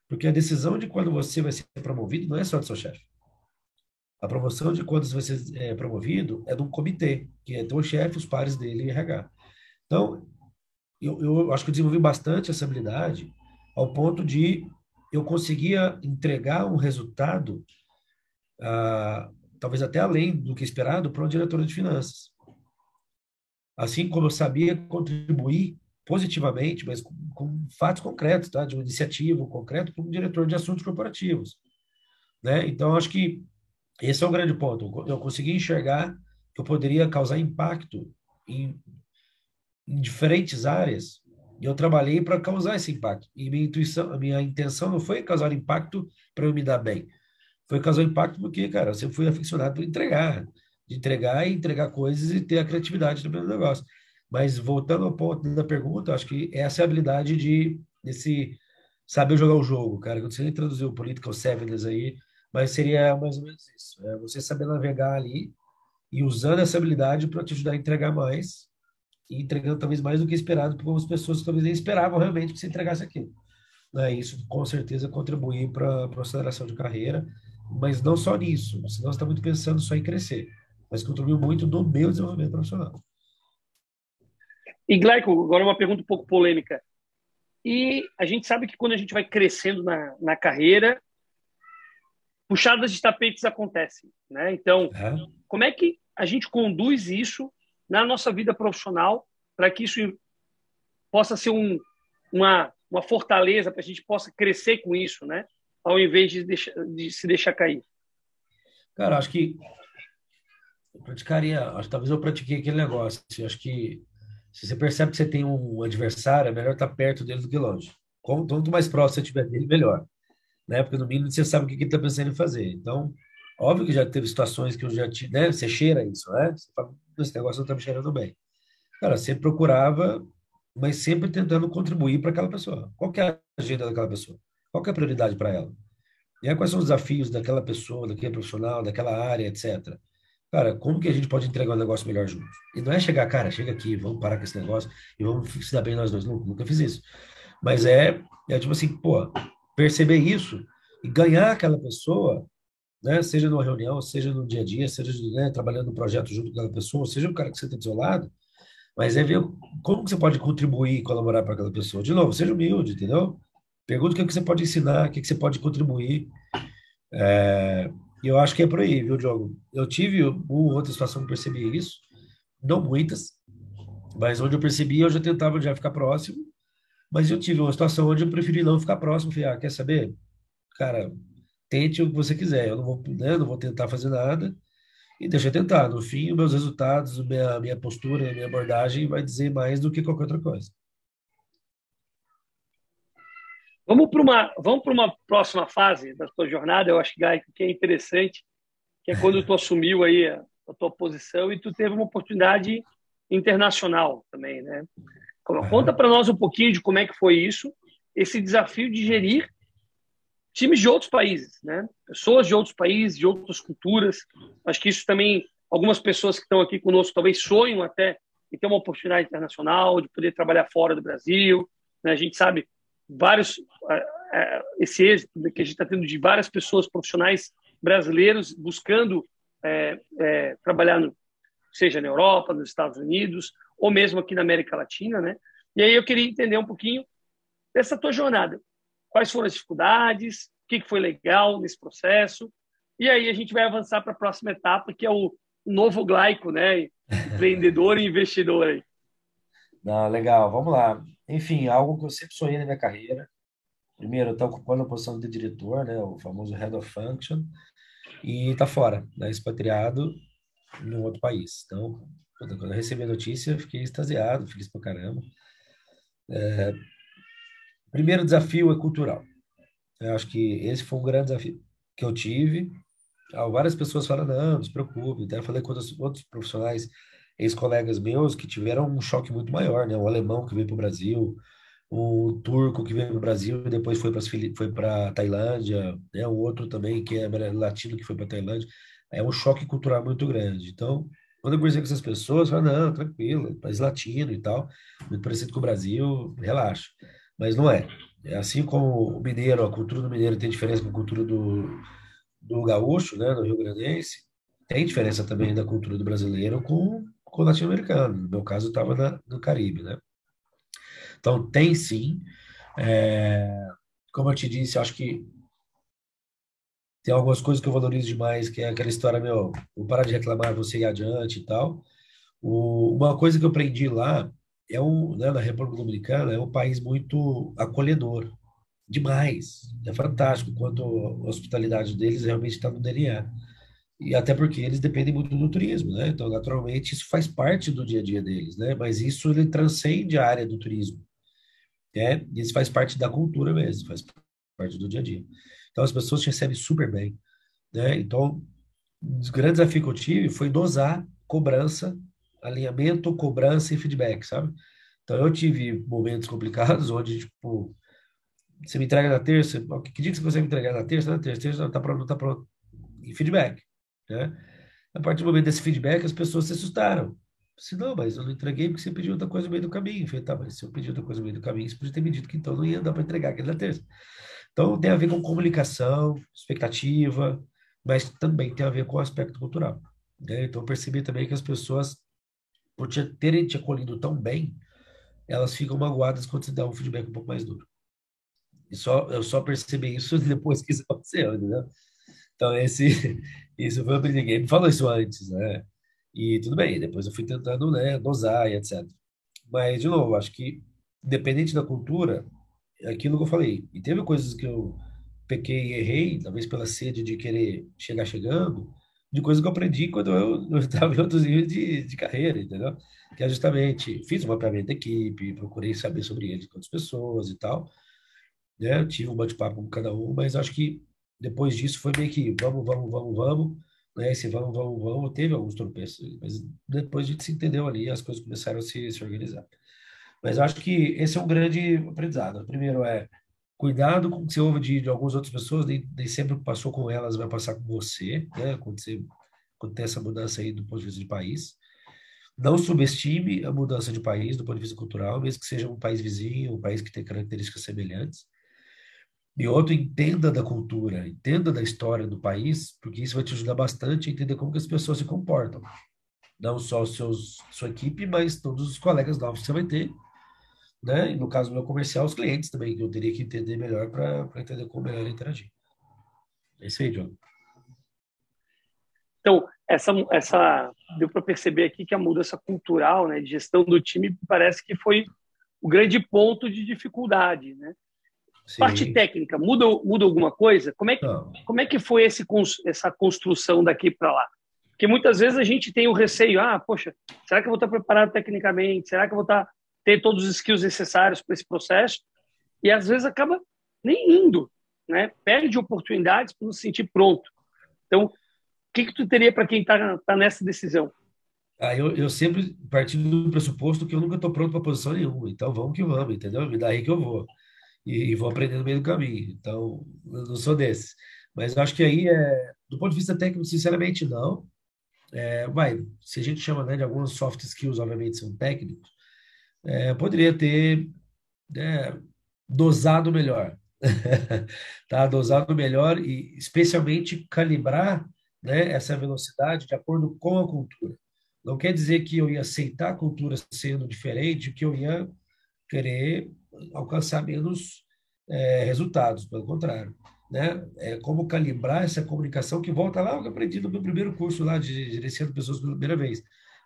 Porque a decisão de quando você vai ser promovido não é só do seu chefe. A promoção de quando você é, promovido é de um comitê, que é teu chefe, os pares dele e RH. Então, eu, eu acho que eu desenvolvi bastante essa habilidade ao ponto de eu conseguia entregar um resultado, ah, talvez até além do que esperado, para um diretor de finanças. Assim como eu sabia contribuir positivamente, mas com, com fatos concretos, tá? de uma iniciativa concreta para um diretor de assuntos corporativos. Né? Então, acho que esse é um grande ponto. Eu consegui enxergar que eu poderia causar impacto em, em diferentes áreas e eu trabalhei para causar esse impacto. E minha intuição, a minha intenção não foi causar impacto para eu me dar bem. Foi causar impacto porque, cara, eu fui aficionado por entregar. De entregar e entregar coisas e ter a criatividade no meu negócio. Mas voltando ao ponto da pergunta, acho que essa é a habilidade de desse saber jogar o jogo, cara. Quando você introduziu o Political Sevens aí, mas seria mais ou menos isso. É você saber navegar ali e usando essa habilidade para te ajudar a entregar mais e entregando talvez mais do que esperado por algumas pessoas que talvez nem esperavam realmente que você entregasse aquilo. Né? Isso com certeza contribui para a aceleração de carreira, mas não só nisso, senão você está muito pensando só em crescer, mas contribuiu muito no meu desenvolvimento profissional. E Gleico, agora uma pergunta um pouco polêmica. E a gente sabe que quando a gente vai crescendo na, na carreira, puxadas de tapetes acontecem, né? Então, é. como é que a gente conduz isso na nossa vida profissional para que isso possa ser um, uma, uma fortaleza, para a gente possa crescer com isso, né? Ao invés de, deixar, de se deixar cair. Cara, acho que eu praticaria, acho, talvez eu pratiquei aquele negócio. Acho que se você percebe que você tem um adversário, é melhor estar perto dele do que longe. Quanto mais próximo você estiver dele, melhor. Né? Porque no mínimo você sabe o que ele está pensando em fazer. Então, óbvio que já teve situações que eu já te, né? Você cheira isso, né? Você fala, esse negócio não está me cheirando bem. Cara, sempre procurava, mas sempre tentando contribuir para aquela pessoa. Qual é a agenda daquela pessoa? Qual é a prioridade para ela? E aí, quais são os desafios daquela pessoa, daquele profissional, daquela área, etc. Cara, como que a gente pode entregar um negócio melhor juntos? E não é chegar, cara, chega aqui, vamos parar com esse negócio e vamos se dar bem nós dois. Nunca, nunca fiz isso. Mas é, é tipo assim, pô, perceber isso e ganhar aquela pessoa né? seja numa reunião, seja no dia a dia, seja né, trabalhando no projeto junto com aquela pessoa, seja o cara que você está do seu lado, mas é ver como que você pode contribuir e colaborar para aquela pessoa. De novo, seja humilde, entendeu? Pergunta o que, é que você pode ensinar, o que, é que você pode contribuir. É, eu acho que é por aí, viu, Diogo? Eu tive uma outra situação que percebi isso, não muitas, mas onde eu percebi, eu já tentava já ficar próximo, mas eu tive uma situação onde eu preferi não ficar próximo. Falei, ah, quer saber? Cara, tente o que você quiser. Eu não vou, né, não vou tentar fazer nada e deixa eu tentar. No fim, os meus resultados, minha, minha postura, minha abordagem vai dizer mais do que qualquer outra coisa. Vamos para uma, vamos para uma próxima fase da tua jornada. Eu acho que é interessante, que é quando tu assumiu aí a, a tua posição e tu teve uma oportunidade internacional também, né? Conta para nós um pouquinho de como é que foi isso, esse desafio de gerir times de outros países, né? Pessoas de outros países, de outras culturas. Acho que isso também, algumas pessoas que estão aqui conosco talvez sonham até em ter uma oportunidade internacional, de poder trabalhar fora do Brasil. Né? A gente sabe vários esse êxito que a gente está tendo de várias pessoas profissionais brasileiros buscando é, é, trabalhar no, seja na Europa, nos Estados Unidos ou mesmo aqui na América Latina, né? E aí eu queria entender um pouquinho dessa tua jornada quais foram as dificuldades, o que foi legal nesse processo. E aí a gente vai avançar para a próxima etapa, que é o novo Glaico, né? Empreendedor e investidor aí. Não, legal, vamos lá. Enfim, algo que eu sempre sonhei na minha carreira. Primeiro, eu estou ocupando a posição de diretor, né? O famoso Head of Function. E está fora, né? Expatriado em outro país. Então, quando eu recebi a notícia, fiquei extasiado, feliz pra caramba. É, Primeiro desafio é cultural. Eu acho que esse foi um grande desafio que eu tive. Ah, várias pessoas falam, não, não se preocupe. Até falei com outros, profissionais, ex-colegas meus, que tiveram um choque muito maior, né? Um alemão que veio para o Brasil, um turco que veio para o Brasil e depois foi para foi para Tailândia, né? O outro também que é latino que foi para Tailândia. É um choque cultural muito grande. Então, Quando eu conversei com essas pessoas, eu falei, não, tranquilo, país latino e tal, muito parecido com o Brasil, relaxa. Mas não é. É assim como o mineiro, a cultura do mineiro tem diferença com a cultura do, do gaúcho, né, do Rio Grandense, tem diferença também da cultura do brasileiro com, com o latino-americano. No meu caso, estava no Caribe, né? Então, tem sim. É, como eu te disse, acho que tem algumas coisas que eu valorizo demais, que é aquela história, meu, vou parar de reclamar, você ir adiante e tal. O, uma coisa que eu aprendi lá é um, né, na República Dominicana, é um país muito acolhedor, demais. É fantástico quanto a hospitalidade deles realmente está no DNA. E até porque eles dependem muito do turismo, né? Então, naturalmente, isso faz parte do dia a dia deles, né? Mas isso ele transcende a área do turismo, né? Isso faz parte da cultura mesmo, faz parte do dia a dia. Então, as pessoas te recebem super bem, né? Então, um dos grandes desafios que eu tive foi dosar cobrança, alinhamento, cobrança e feedback, sabe? Então, eu tive momentos complicados onde, tipo, você me entrega na terça, que dia que você me entregar na terça? Na terça, terça está pronto, está pronto. E feedback. Né? A partir do momento desse feedback, as pessoas se assustaram. Se não, mas eu não entreguei porque você pediu outra coisa no meio do caminho. Eu falei, tá, mas se eu pedi outra coisa no meio do caminho, você podia ter me dito que então não ia dar para entregar aquele da terça. Então tem a ver com comunicação, expectativa, mas também tem a ver com o aspecto cultural. Né? Então eu percebi também que as pessoas, por te, terem te acolhido tão bem, elas ficam magoadas quando você dá um feedback um pouco mais duro. E só, eu só percebi isso depois que isso aconteceu, entendeu? Então, esse, isso foi o ninguém me falou isso antes, né? E tudo bem, depois eu fui tentando, né, dosar e etc. Mas, de novo, acho que, independente da cultura, é aquilo que eu falei. E teve coisas que eu pequei e errei, talvez pela sede de querer chegar chegando, de coisas que eu aprendi quando eu estava em outros níveis de, de carreira, entendeu? Que é justamente, fiz um mapeamento da equipe, procurei saber sobre eles outras pessoas e tal, né? Eu tive um bate-papo com cada um, mas acho que depois disso foi meio que vamos, vamos, vamos, vamos, né? Esse vamos, vamos, vamos, teve alguns tropeços, mas depois a gente se entendeu ali, as coisas começaram a se, se organizar. Mas acho que esse é um grande aprendizado. O primeiro é cuidado com o que você ouve de, de algumas outras pessoas, nem, nem sempre passou com elas, vai passar com você, né? Quando, você, quando tem essa mudança aí do ponto de vista de país. Não subestime a mudança de país do ponto de vista cultural, mesmo que seja um país vizinho, um país que tem características semelhantes. E outro, entenda da cultura, entenda da história do país, porque isso vai te ajudar bastante a entender como que as pessoas se comportam. Não só seus, sua equipe, mas todos os colegas novos que você vai ter. Né? E no caso do meu comercial, os clientes também, que eu teria que entender melhor para entender como melhor interagir. É isso aí, John. Então, essa, essa deu para perceber aqui que a mudança cultural, né, de gestão do time, parece que foi o grande ponto de dificuldade, né? Sim. Parte técnica, muda, muda alguma coisa? Como é que, como é que foi esse, essa construção daqui para lá? Porque muitas vezes a gente tem o receio, ah, poxa, será que eu vou estar preparado tecnicamente? Será que eu vou estar ter todos os skills necessários para esse processo? E às vezes acaba nem indo, né? Perde oportunidades para não se sentir pronto. Então, o que que tu teria para quem está tá nessa decisão? Ah, eu, eu sempre parti do pressuposto que eu nunca estou pronto para posição nenhuma. Então, vamos que vamos, entendeu? Me dá aí que eu vou e, e vou aprender no meio do caminho. Então, eu não sou desses. Mas eu acho que aí, é, do ponto de vista técnico, sinceramente, não. É, vai, se a gente chama né, de alguns soft skills, obviamente são técnicos, é, poderia ter né, dosado melhor. tá? Dosado melhor e especialmente calibrar né, essa velocidade de acordo com a cultura. Não quer dizer que eu ia aceitar a cultura sendo diferente, que eu ia querer alcançar menos é, resultados, pelo contrário. Né? É como calibrar essa comunicação que volta lá eu aprendi no meu primeiro curso lá de gerenciando pessoas pela primeira vez,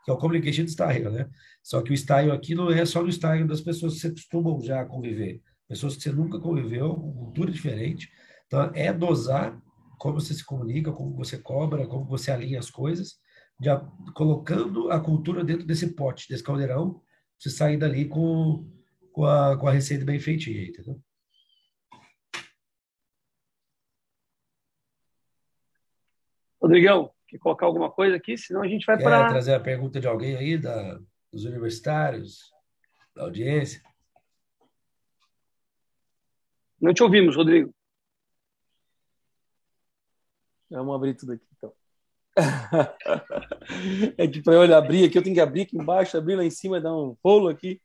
que é o Communication Style, né? Só que o style aqui não é só no style das pessoas que você costumam já conviver, pessoas que você nunca conviveu, cultura diferente. Então, é dosar como você se comunica, como você cobra, como você alinha as coisas, já colocando a cultura dentro desse pote, desse caldeirão, você sair dali com com a, com a receita bem feitinha, entendeu? Rodrigão, quer colocar alguma coisa aqui? Senão a gente vai para. trazer a pergunta de alguém aí, da, dos universitários, da audiência? Não te ouvimos, Rodrigo. Vamos abrir tudo aqui, então. é que para eu abrir aqui, eu tenho que abrir aqui embaixo, abrir lá em cima e dar um rolo aqui.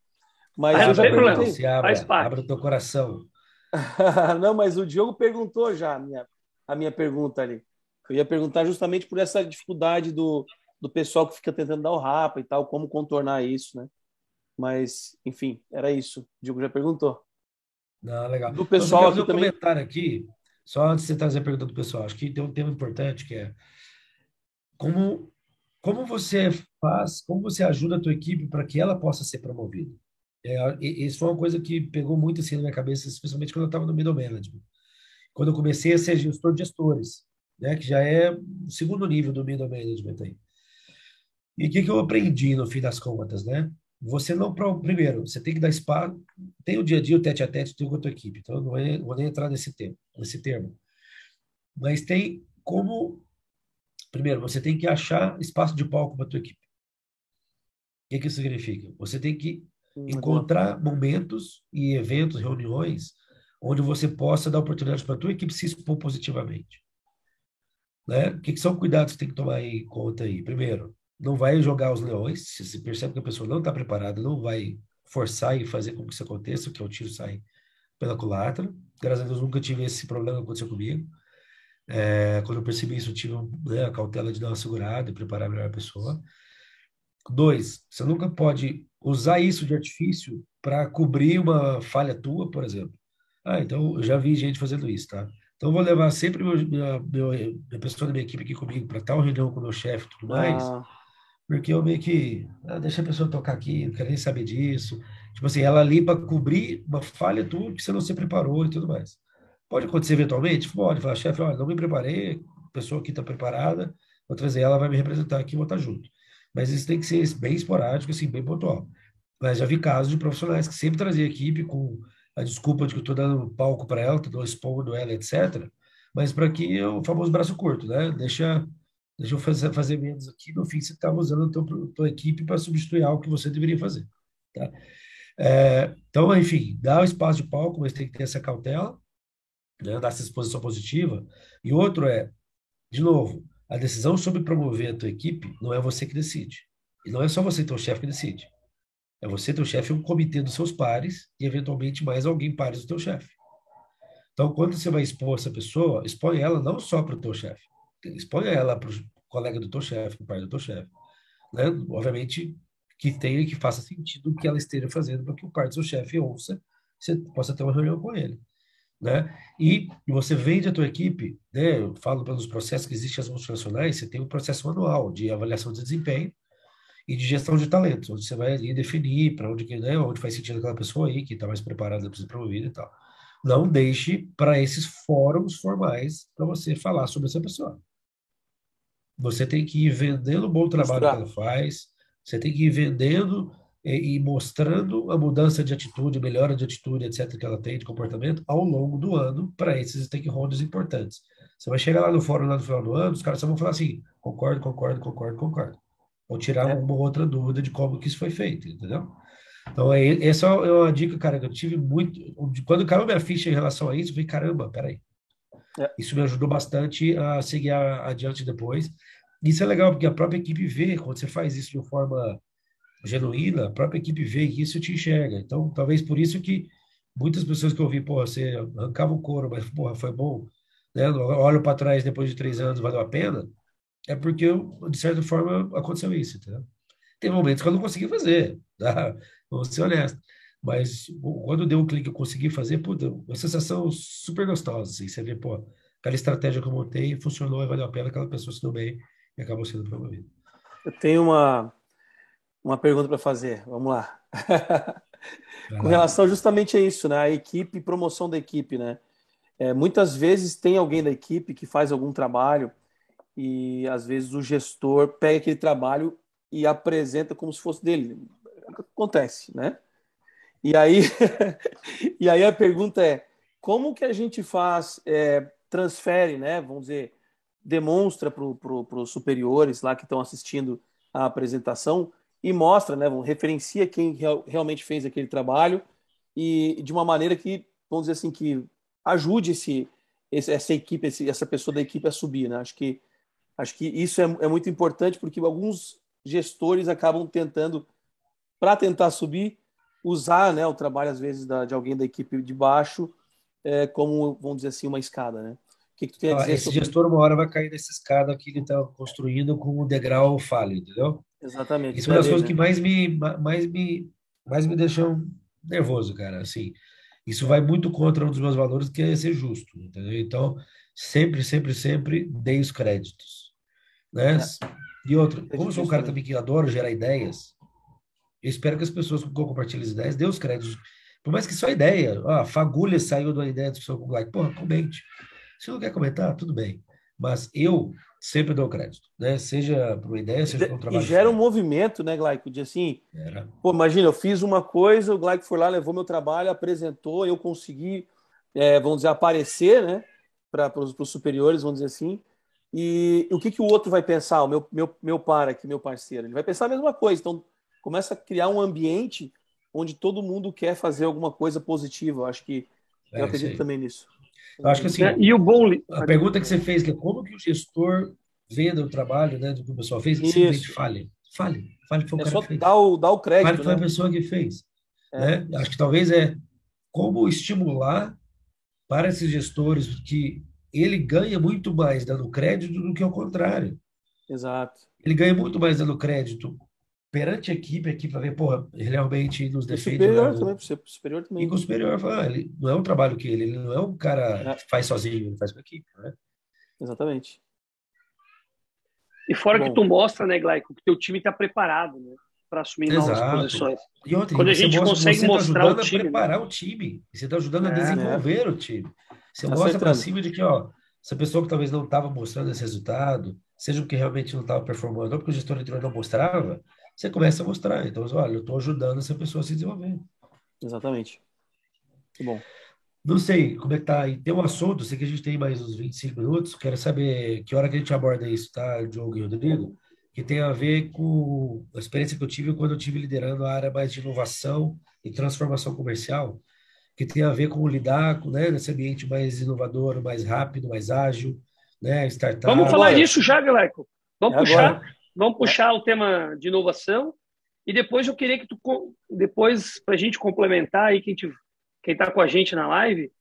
Mas ah, eu já perguntei. Se abre, abre o teu coração. não, mas o Diogo perguntou já a minha, a minha pergunta ali. Eu ia perguntar justamente por essa dificuldade do, do pessoal que fica tentando dar o rapa e tal, como contornar isso, né? Mas, enfim, era isso. O Diogo já perguntou. Não, legal. Do pessoal aqui um também. comentário aqui, só antes de você trazer a pergunta do pessoal, acho que tem um tema importante que é como como você faz, como você ajuda a tua equipe para que ela possa ser promovida. É, isso foi uma coisa que pegou muito assim na minha cabeça, especialmente quando eu estava no middle management. Quando eu comecei a ser gestor de gestores, né, que já é o segundo nível do middle management aí. E o que, que eu aprendi no fim das contas, né? Você não, primeiro, você tem que dar espaço, tem o dia a dia, o tete a tete, tem com a tua equipe, então eu não vou, nem entrar nesse termo, nesse termo. Mas tem como, primeiro, você tem que achar espaço de palco para a tua equipe. O que, que isso significa? Você tem que encontrar momentos e eventos, reuniões, onde você possa dar oportunidade para a tua equipe se expor positivamente. Né? O que, que são cuidados que tem que tomar em conta aí? Primeiro, não vai jogar os leões, se você percebe que a pessoa não está preparada, não vai forçar e fazer com que isso aconteça, que é o tiro sai pela culatra. Graças a Deus nunca tive esse problema que aconteceu comigo. É, quando eu percebi isso, eu tive né, a cautela de dar uma segurada e preparar melhor a pessoa. Dois, você nunca pode usar isso de artifício para cobrir uma falha tua, por exemplo. Ah, então eu já vi gente fazendo isso, tá? Então vou levar sempre meu, minha, minha pessoa da minha equipe aqui comigo para tal reunião com o meu chefe e tudo mais. Ah porque eu meio que ah, deixa a pessoa tocar aqui, não quero nem saber disso. Tipo assim, ela ali para cobrir uma falha tua que você não se preparou e tudo mais. Pode acontecer eventualmente? Pode. Falar, chefe, olha, não me preparei, a pessoa aqui está preparada, vou trazer ela, vai me representar aqui, vou estar junto. Mas isso tem que ser bem esporádico, assim, bem pontual. Mas já vi casos de profissionais que sempre traziam equipe com a desculpa de que eu estou dando palco para ela, estou expondo ela, etc. Mas para que é o famoso braço curto, né? Deixa Deixa eu fazer, fazer menos aqui. No fim, você estava usando a tua, tua equipe para substituir algo que você deveria fazer. Tá? É, então, enfim, dá o espaço de palco, mas tem que ter essa cautela, né, dar essa exposição positiva. E outro é, de novo, a decisão sobre promover a tua equipe não é você que decide. E não é só você, teu chefe, que decide. É você, teu chefe, um comitê dos seus pares e, eventualmente, mais alguém pares do teu chefe. Então, quando você vai expor essa pessoa, expõe ela não só para o teu chefe, exponha ela para o colega do teu chefe, para o pai do teu chefe. Né? Obviamente que tenha que faça sentido o que ela esteja fazendo para que o pai do seu chefe ouça, você possa ter uma reunião com ele. Né? E você vende a tua equipe, né? Eu falo pelos processos que existem as multinacionais, você tem um processo manual de avaliação de desempenho e de gestão de talentos, onde você vai ali definir para onde, né, onde faz sentido aquela pessoa aí que está mais preparada para ser promovida e tal. Não deixe para esses fóruns formais para você falar sobre essa pessoa. Você tem que ir vendendo o bom trabalho Mostrar. que ela faz, você tem que ir vendendo e, e, mostrando a mudança de atitude, melhora de atitude, etc., que ela tem de comportamento ao longo do ano para esses stakeholders importantes. Você vai chegar lá no fórum lá no final do ano, os caras só vão falar assim: concordo, concordo, concordo, concordo. Ou tirar é. uma outra dúvida de como que isso foi feito, entendeu? Então, é, essa é uma dica, cara, que eu tive muito. Quando caiu minha ficha em relação a isso, eu falei: caramba, peraí. É. Isso me ajudou bastante a seguir adiante depois. Isso é legal, porque a própria equipe vê, quando você faz isso de uma forma genuína, a própria equipe vê isso e te enxerga. Então, talvez por isso que muitas pessoas que eu vi, pô, você arrancava o couro, mas, porra, foi bom, né? Olho para trás depois de três anos, valeu a pena. É porque, de certa forma, aconteceu isso, entendeu? Tem momentos que eu não consegui fazer, tá? Vou ser honesto. Mas quando deu um clique eu consegui fazer, puta, uma sensação super gostosa, assim. Você vê, pô, aquela estratégia que eu montei funcionou e valeu a pena, aquela pessoa se deu bem e acabou sendo promovida. Eu tenho uma, uma pergunta para fazer, vamos lá. Com relação justamente a isso, né? A equipe, promoção da equipe, né? É, muitas vezes tem alguém da equipe que faz algum trabalho e às vezes o gestor pega aquele trabalho e apresenta como se fosse dele. Acontece, né? E aí, e aí a pergunta é, como que a gente faz, é, transfere, né, vamos dizer, demonstra para pro, os superiores lá que estão assistindo a apresentação e mostra, né, referencia quem real, realmente fez aquele trabalho e de uma maneira que, vamos dizer assim, que ajude esse, esse essa equipe, esse, essa pessoa da equipe a subir, né? Acho que Acho que isso é, é muito importante porque alguns gestores acabam tentando, para tentar subir, usar né, o trabalho, às vezes, da, de alguém da equipe de baixo é, como, vamos dizer assim, uma escada, né? O que, que tu tem a dizer Esse sobre... gestor, uma hora, vai cair nessa escada que ele está construindo com o degrau falho, entendeu? Exatamente. Isso é uma das coisas né? que mais me, mais me, mais me deixam nervoso, cara. Assim, isso vai muito contra um dos meus valores, que é ser justo, entendeu? Então, sempre, sempre, sempre dei os créditos, né? É. E outra, como eu sou um cara também que adoro gerar ideias, eu espero que as pessoas que compartilhem as ideias dê os créditos. Por mais que só ideia, ah, fagulha saiu uma ideia da pessoa com like, porra, comente. Se não quer comentar, tudo bem. Mas eu sempre dou crédito, né? Seja por uma ideia, seja por um trabalho. E gera um movimento, né, Glaico? De assim, Era. pô, imagina, eu fiz uma coisa, o Glaico foi lá, levou meu trabalho, apresentou, eu consegui, é, vamos dizer, aparecer, né, para os superiores, vamos dizer assim. E o que, que o outro vai pensar, o meu, meu, meu par aqui, meu parceiro? Ele vai pensar a mesma coisa. Então, começa a criar um ambiente onde todo mundo quer fazer alguma coisa positiva. Eu acho que é, eu acredito também nisso. Eu acho que assim, é, e o bom a pergunta que você fez que é como que o gestor venda o trabalho, né, do que o pessoal fez, simplesmente fale, fale, fale que foi o é cara só que fez. Dá o, dá o crédito. Fale que foi né? a pessoa que fez. É. Né? Acho que talvez é como estimular para esses gestores que ele ganha muito mais dando crédito do que ao contrário. Exato. Ele ganha muito mais dando crédito perante a equipe, a equipe vai ver, porra, ele realmente nos defende. Superior né? também, superior também. E com o superior, fala, ah, ele não é um trabalho que ele, ele não é um cara é. que faz sozinho, ele faz com a equipe, né? Exatamente. E fora Bom. que tu mostra, né, Glaico, que teu time está preparado, né? Para assumir Exato. novas posições. E outra, Quando a gente mostra, consegue tá mostrar o time. a preparar né? o time. Você está ajudando a é, desenvolver né? o time. Você tá mostra para cima de que, ó, essa pessoa que talvez não estava mostrando esse resultado, seja porque realmente não estava performando, ou porque o gestor anterior não mostrava, você começa a mostrar. Então, olha, eu estou ajudando essa pessoa a se desenvolver. Exatamente. Que bom. Não sei como é que tá aí. Tem um assunto, sei que a gente tem mais uns 25 minutos. Quero saber que hora que a gente aborda isso, tá, Diogo e Rodrigo? Que tem a ver com a experiência que eu tive quando eu tive liderando a área mais de inovação e transformação comercial, que tem a ver com lidar com, né, nesse ambiente mais inovador, mais rápido, mais ágil, né, startup. Vamos falar disso já, Galeco. Vamos é puxar. Agora. Vamos puxar o tema de inovação e depois eu queria que tu, depois, para a gente complementar aí, quem está com a gente na live,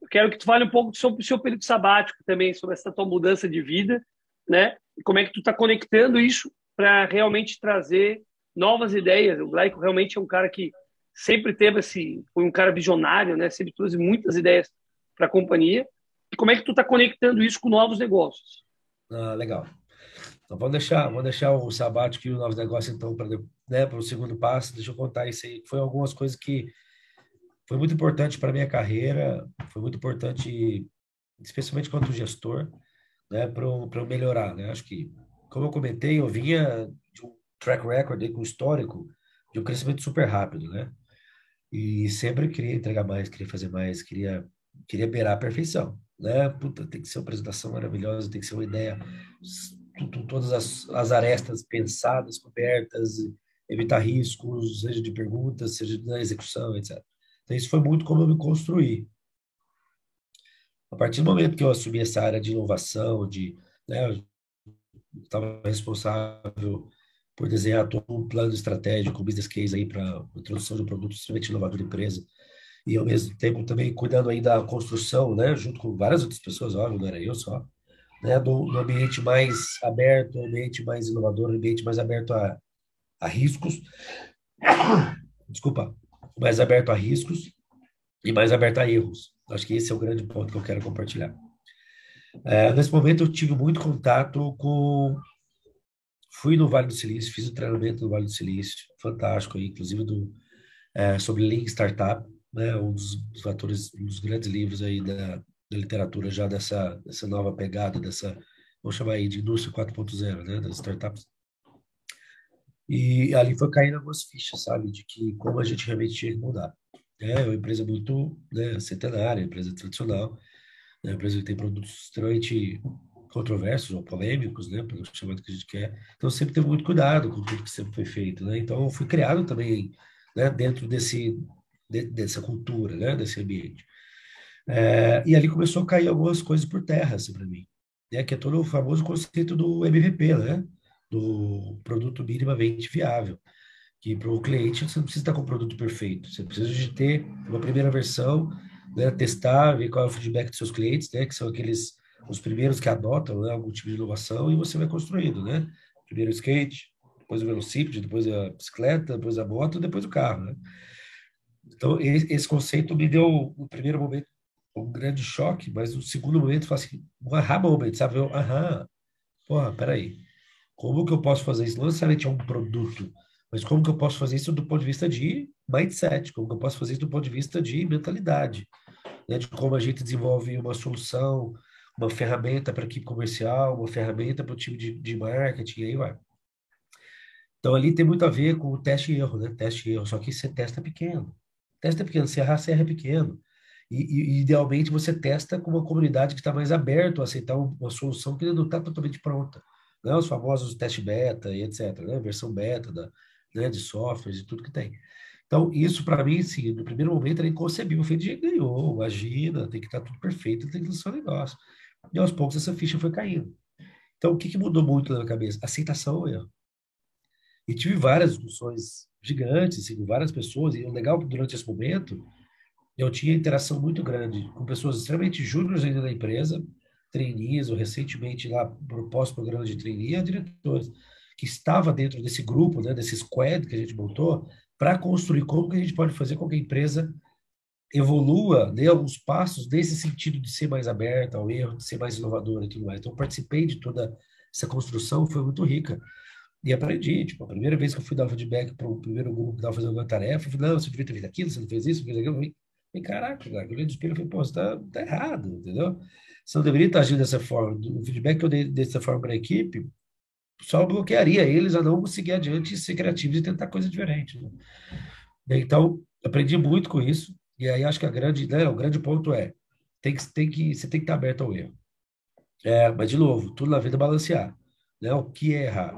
eu quero que tu fale um pouco sobre o seu período sabático também, sobre essa tua mudança de vida, né? E como é que tu está conectando isso para realmente trazer novas ideias. O Glaico realmente é um cara que sempre teve esse, foi um cara visionário, né? Sempre trouxe muitas ideias para a companhia. E como é que tu está conectando isso com novos negócios? Ah, legal. Então, vamos deixar, vamos deixar o sabático e o novo negócio, então, para né, o segundo passo. Deixa eu contar isso aí. Foi algumas coisas que foi muito importante para minha carreira, foi muito importante, especialmente quanto gestor, né, para eu melhorar. Né? Acho que, como eu comentei, eu vinha de um track record aí, com histórico de um crescimento super rápido, né? E sempre queria entregar mais, queria fazer mais, queria queria beirar a perfeição, né? Puta, tem que ser uma apresentação maravilhosa, tem que ser uma ideia todas as, as arestas pensadas, cobertas, evitar riscos, seja de perguntas, seja na execução, etc. Então, isso foi muito como eu me construí. A partir do momento que eu assumi essa área de inovação, de, né, estava responsável por desenhar todo um plano estratégico, um business case aí para introdução de um produto extremamente inovador da empresa, e ao mesmo tempo também cuidando aí da construção, né, junto com várias outras pessoas, óbvio, não era eu só, né, do, do, ambiente mais aberto, ambiente mais inovador, ambiente mais aberto a, a riscos. Desculpa, mais aberto a riscos e mais aberto a erros. Acho que esse é o grande ponto que eu quero compartilhar. É, nesse momento eu tive muito contato com fui no Vale do Silício, fiz o treinamento no Vale do Silício, fantástico, inclusive do é, sobre Lean Startup, né, um dos fatores, um dos grandes livros aí da, da literatura já dessa, dessa nova pegada, dessa, vamos chamar aí de indústria 4.0, né, das startups. E ali foi caindo algumas fichas, sabe, de que como a gente realmente tinha que mudar. É uma empresa muito né, centenária, empresa tradicional, né, uma empresa que tem produtos extremamente controversos ou polêmicos, né, pelo chamado que a gente quer. Então sempre teve muito cuidado com tudo que sempre foi feito, né. Então fui criado também, né, dentro desse de, dessa cultura, né, desse ambiente. É, e ali começou a cair algumas coisas por terra, assim, para mim. né, que é todo o famoso conceito do MVP, né? Do produto minimamente viável. Que para o cliente você não precisa estar com o produto perfeito, você precisa de ter uma primeira versão, né, testar, ver qual é o feedback dos seus clientes, né, que são aqueles os primeiros que adotam né, algum tipo de inovação e você vai construindo, né? Primeiro o skate, depois o velocípede, depois a bicicleta, depois a moto, depois o carro, né? Então, esse conceito me deu, no primeiro momento, um grande choque, mas no segundo momento, eu assim, um aha moment, sabe? Eu, aham, porra, peraí, como que eu posso fazer isso? Não necessariamente é um produto, mas como que eu posso fazer isso do ponto de vista de mindset, como que eu posso fazer isso do ponto de vista de mentalidade, né? de como a gente desenvolve uma solução, uma ferramenta para a equipe comercial, uma ferramenta para o time de, de marketing, e aí vai. Então, ali tem muito a ver com o teste e erro, né? Teste e erro, só que você testa pequeno. Testa pequeno, se errar, você erra pequeno. E, e, idealmente você testa com uma comunidade que está mais aberta a aceitar uma, solução que ainda não está totalmente pronta. Né? Os famosos teste beta e etc. Né? Versão beta da, né? de softwares e tudo que tem. Então, isso para mim, sim, no primeiro momento era inconcebível. Eu falei, ganhou, imagina, tem que estar tá tudo perfeito, tem que lançar um negócio. E aos poucos essa ficha foi caindo. Então, o que, que mudou muito na minha cabeça? Aceitação, eu. E tive várias discussões gigantes, assim, com várias pessoas. E o legal, durante esse momento, eu tinha interação muito grande com pessoas extremamente júniores ainda da empresa, trainees, ou recentemente lá proposto programa de trainee, diretores, que estava dentro desse grupo, né, desse squad que a gente montou, para construir como que a gente pode fazer com que a empresa evolua, dê alguns passos nesse sentido de ser mais aberta ao erro, de ser mais inovadora e tudo mais. Então, participei de toda essa construção, foi muito rica. E aprendi, tipo, a primeira vez que eu fui dar feedback para o primeiro grupo que estava fazendo uma tarefa, eu falei, não, você devia ter feito aquilo, você não fez isso, fez aquilo. Eu falei, caraca, cara, eu olhei do espelho e falei, pô, você está tá errado, entendeu? Você não deveria estar agindo dessa forma. O feedback que eu dei dessa forma para a equipe só bloquearia eles a não seguir adiante e ser criativos e tentar coisa diferente. Né? Então, aprendi muito com isso. E aí acho que a grande, né, o grande ponto é tem que, tem que, você tem que estar aberto ao erro. É, mas, de novo, tudo na vida é balancear. Né? O que é errar?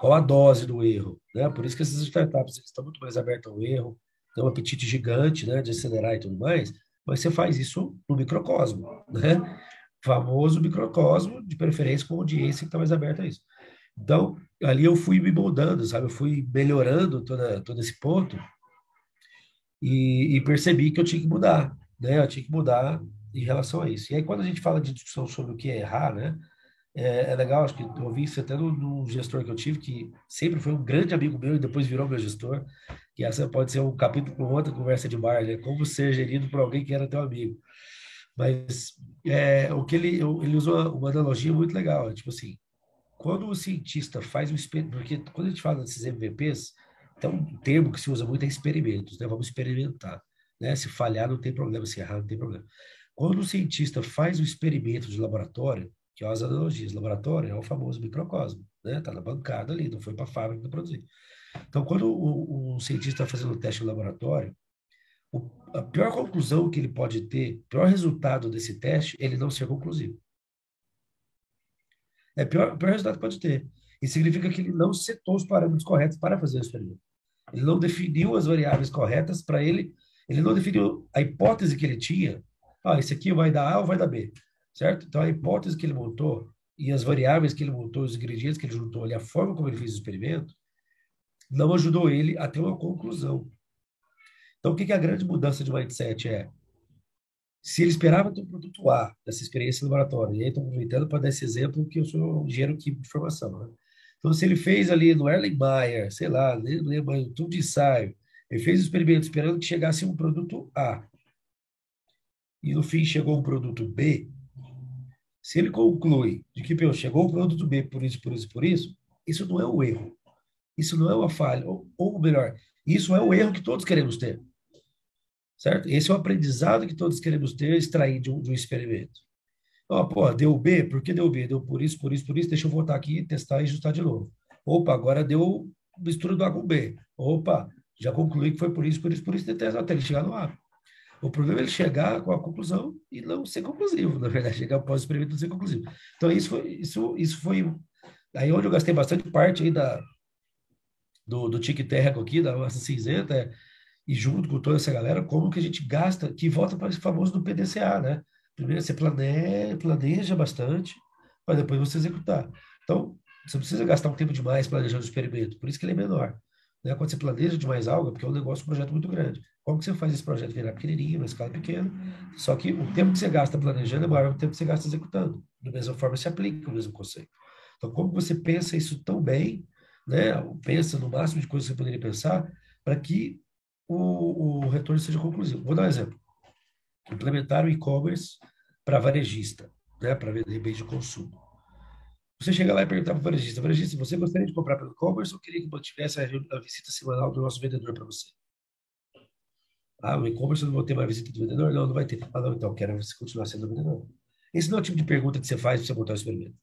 Qual a dose do erro? Né? Por isso que essas startups estão muito mais abertas ao erro, têm um apetite gigante né, de acelerar e tudo mais, mas você faz isso no microcosmo. Né? Famoso microcosmo, de preferência com audiência que está mais aberta a isso. Então, ali eu fui me moldando, sabe? Eu fui melhorando toda, todo esse ponto e, e, percebi que eu tinha que mudar, né? Eu tinha que mudar em relação a isso. E aí, quando a gente fala de discussão sobre o que é errar, né? É, é legal, acho que eu ouvi isso até no, no, gestor que eu tive, que sempre foi um grande amigo meu e depois virou meu gestor, que essa pode ser um capítulo para outra conversa de bar, né? Como ser gerido por alguém que era teu amigo. Mas é, o que ele, ele usou uma analogia muito legal, é, tipo assim, quando o cientista faz um experimento, porque quando a gente fala desses MVPs, então, um termo que se usa muito é experimentos, né? Vamos experimentar. Né? Se falhar, não tem problema, se errar, não tem problema. Quando o cientista faz um experimento de laboratório, que é as analogias, laboratório é o famoso microcosmo, né? Está na bancada ali, não foi para a fábrica para produzir. Então, quando o, o cientista está fazendo o teste no laboratório, o, a pior conclusão que ele pode ter, o pior resultado desse teste, ele não ser conclusivo. É o pior, pior resultado que pode ter. Isso significa que ele não setou os parâmetros corretos para fazer o experimento. Ele não definiu as variáveis corretas para ele, ele não definiu a hipótese que ele tinha. Ah, esse aqui vai dar A ou vai dar B, certo? Então a hipótese que ele montou e as variáveis que ele montou, os ingredientes que ele juntou ali, a forma como ele fez o experimento, não ajudou ele a ter uma conclusão. Então o que, que a grande mudança de mindset é? Se ele esperava ter um produto A dessa experiência no laboratório, e aí estou aproveitando para dar esse exemplo que eu sou engenheiro químico de formação, né? Então, se ele fez ali no Erlenmeyer, sei lá, mais, tudo de ensaio, ele fez o experimento esperando que chegasse um produto A, e no fim chegou um produto B, se ele conclui de que pô, chegou um produto B por isso, por isso, por isso, isso não é um erro. Isso não é uma falha. Ou, ou melhor, isso é o erro que todos queremos ter. Certo? Esse é o aprendizado que todos queremos ter, extrair de um, de um experimento. Ó, pô, deu B, por que deu B? Deu por isso, por isso, por isso, deixa eu voltar aqui, testar e ajustar de novo. Opa, agora deu mistura do A com B. Opa, já concluí que foi por isso, por isso, por isso, até ele chegar no A. O problema é ele chegar com a conclusão e não ser conclusivo, na verdade, chegar após o experimento não ser conclusivo. Então, isso foi, isso, isso foi aí onde eu gastei bastante parte aí da, do, do tique aqui, da massa cinzenta, é, e junto com toda essa galera, como que a gente gasta, que volta para esse famoso do PDCA, né? Primeiro, você planeja, planeja bastante, para depois você executar. Então, você não precisa gastar um tempo demais planejando o experimento, por isso que ele é menor. Né? Quando você planeja demais algo, é porque é um negócio, um projeto muito grande. Como que você faz esse projeto virar pequenininho, uma escala pequena? Só que o tempo que você gasta planejando é maior que o tempo que você gasta executando. Da mesma forma, se aplica o mesmo conceito. Então, como você pensa isso tão bem, né? pensa no máximo de coisas que você poderia pensar, para que o, o retorno seja conclusivo. Vou dar um exemplo. Implementar o e-commerce para varejista, né? para vender bens de consumo. Você chega lá e pergunta para o varejista, varejista, você gostaria de comprar pelo e-commerce ou queria que mantivesse a, visita semanal do nosso vendedor para você? Ah, o e-commerce não vou ter mais visita do vendedor? Não, não vai ter. Ah, não, então, quero você continuar sendo vendedor. Esse não é o tipo de pergunta que você faz para você montar o experimento.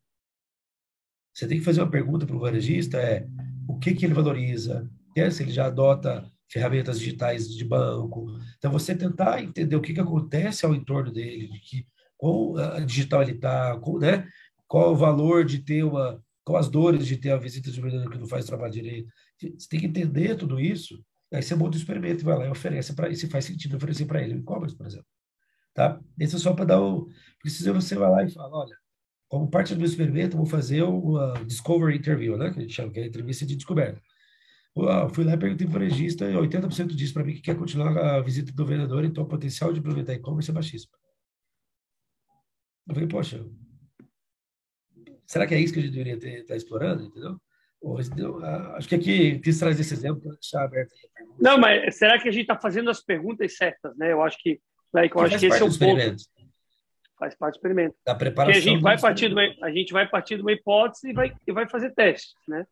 Você tem que fazer uma pergunta para o varejista, é o que, que ele valoriza, é, se ele já adota ferramentas digitais de banco. Então, você tentar entender o que, que acontece ao entorno dele, de que, qual a digital ele está, né? qual o valor de ter uma, qual as dores de ter a visita de um vendedor que não faz trabalho direito. Você tem que entender tudo isso Aí você monta o experimento e vai lá e oferece para ele, se faz sentido oferecer para ele o e-commerce, por exemplo. Tá? Esse é só para dar o. Precisa você vai lá e fala: olha, como parte do meu experimento, vou fazer uma Discovery Interview, né? Que a gente chama, que é a entrevista de descoberta. Eu fui lá e perguntei para o varejista, e 80% diz para mim que quer continuar a visita do vendedor, então o potencial de implementar e-commerce é baixíssimo. Eu falei, poxa, será que é isso que a gente deveria estar tá explorando, entendeu? Acho que aqui quis trazer esse exemplo para deixar aberto aí. Não, mas será que a gente está fazendo as perguntas certas, né? Eu acho que, like, eu acho que esse é o ponto. Faz parte do experimento. Da preparação. Porque a gente vai partir de uma, a gente vai partir de uma hipótese e vai, e vai fazer testes, né?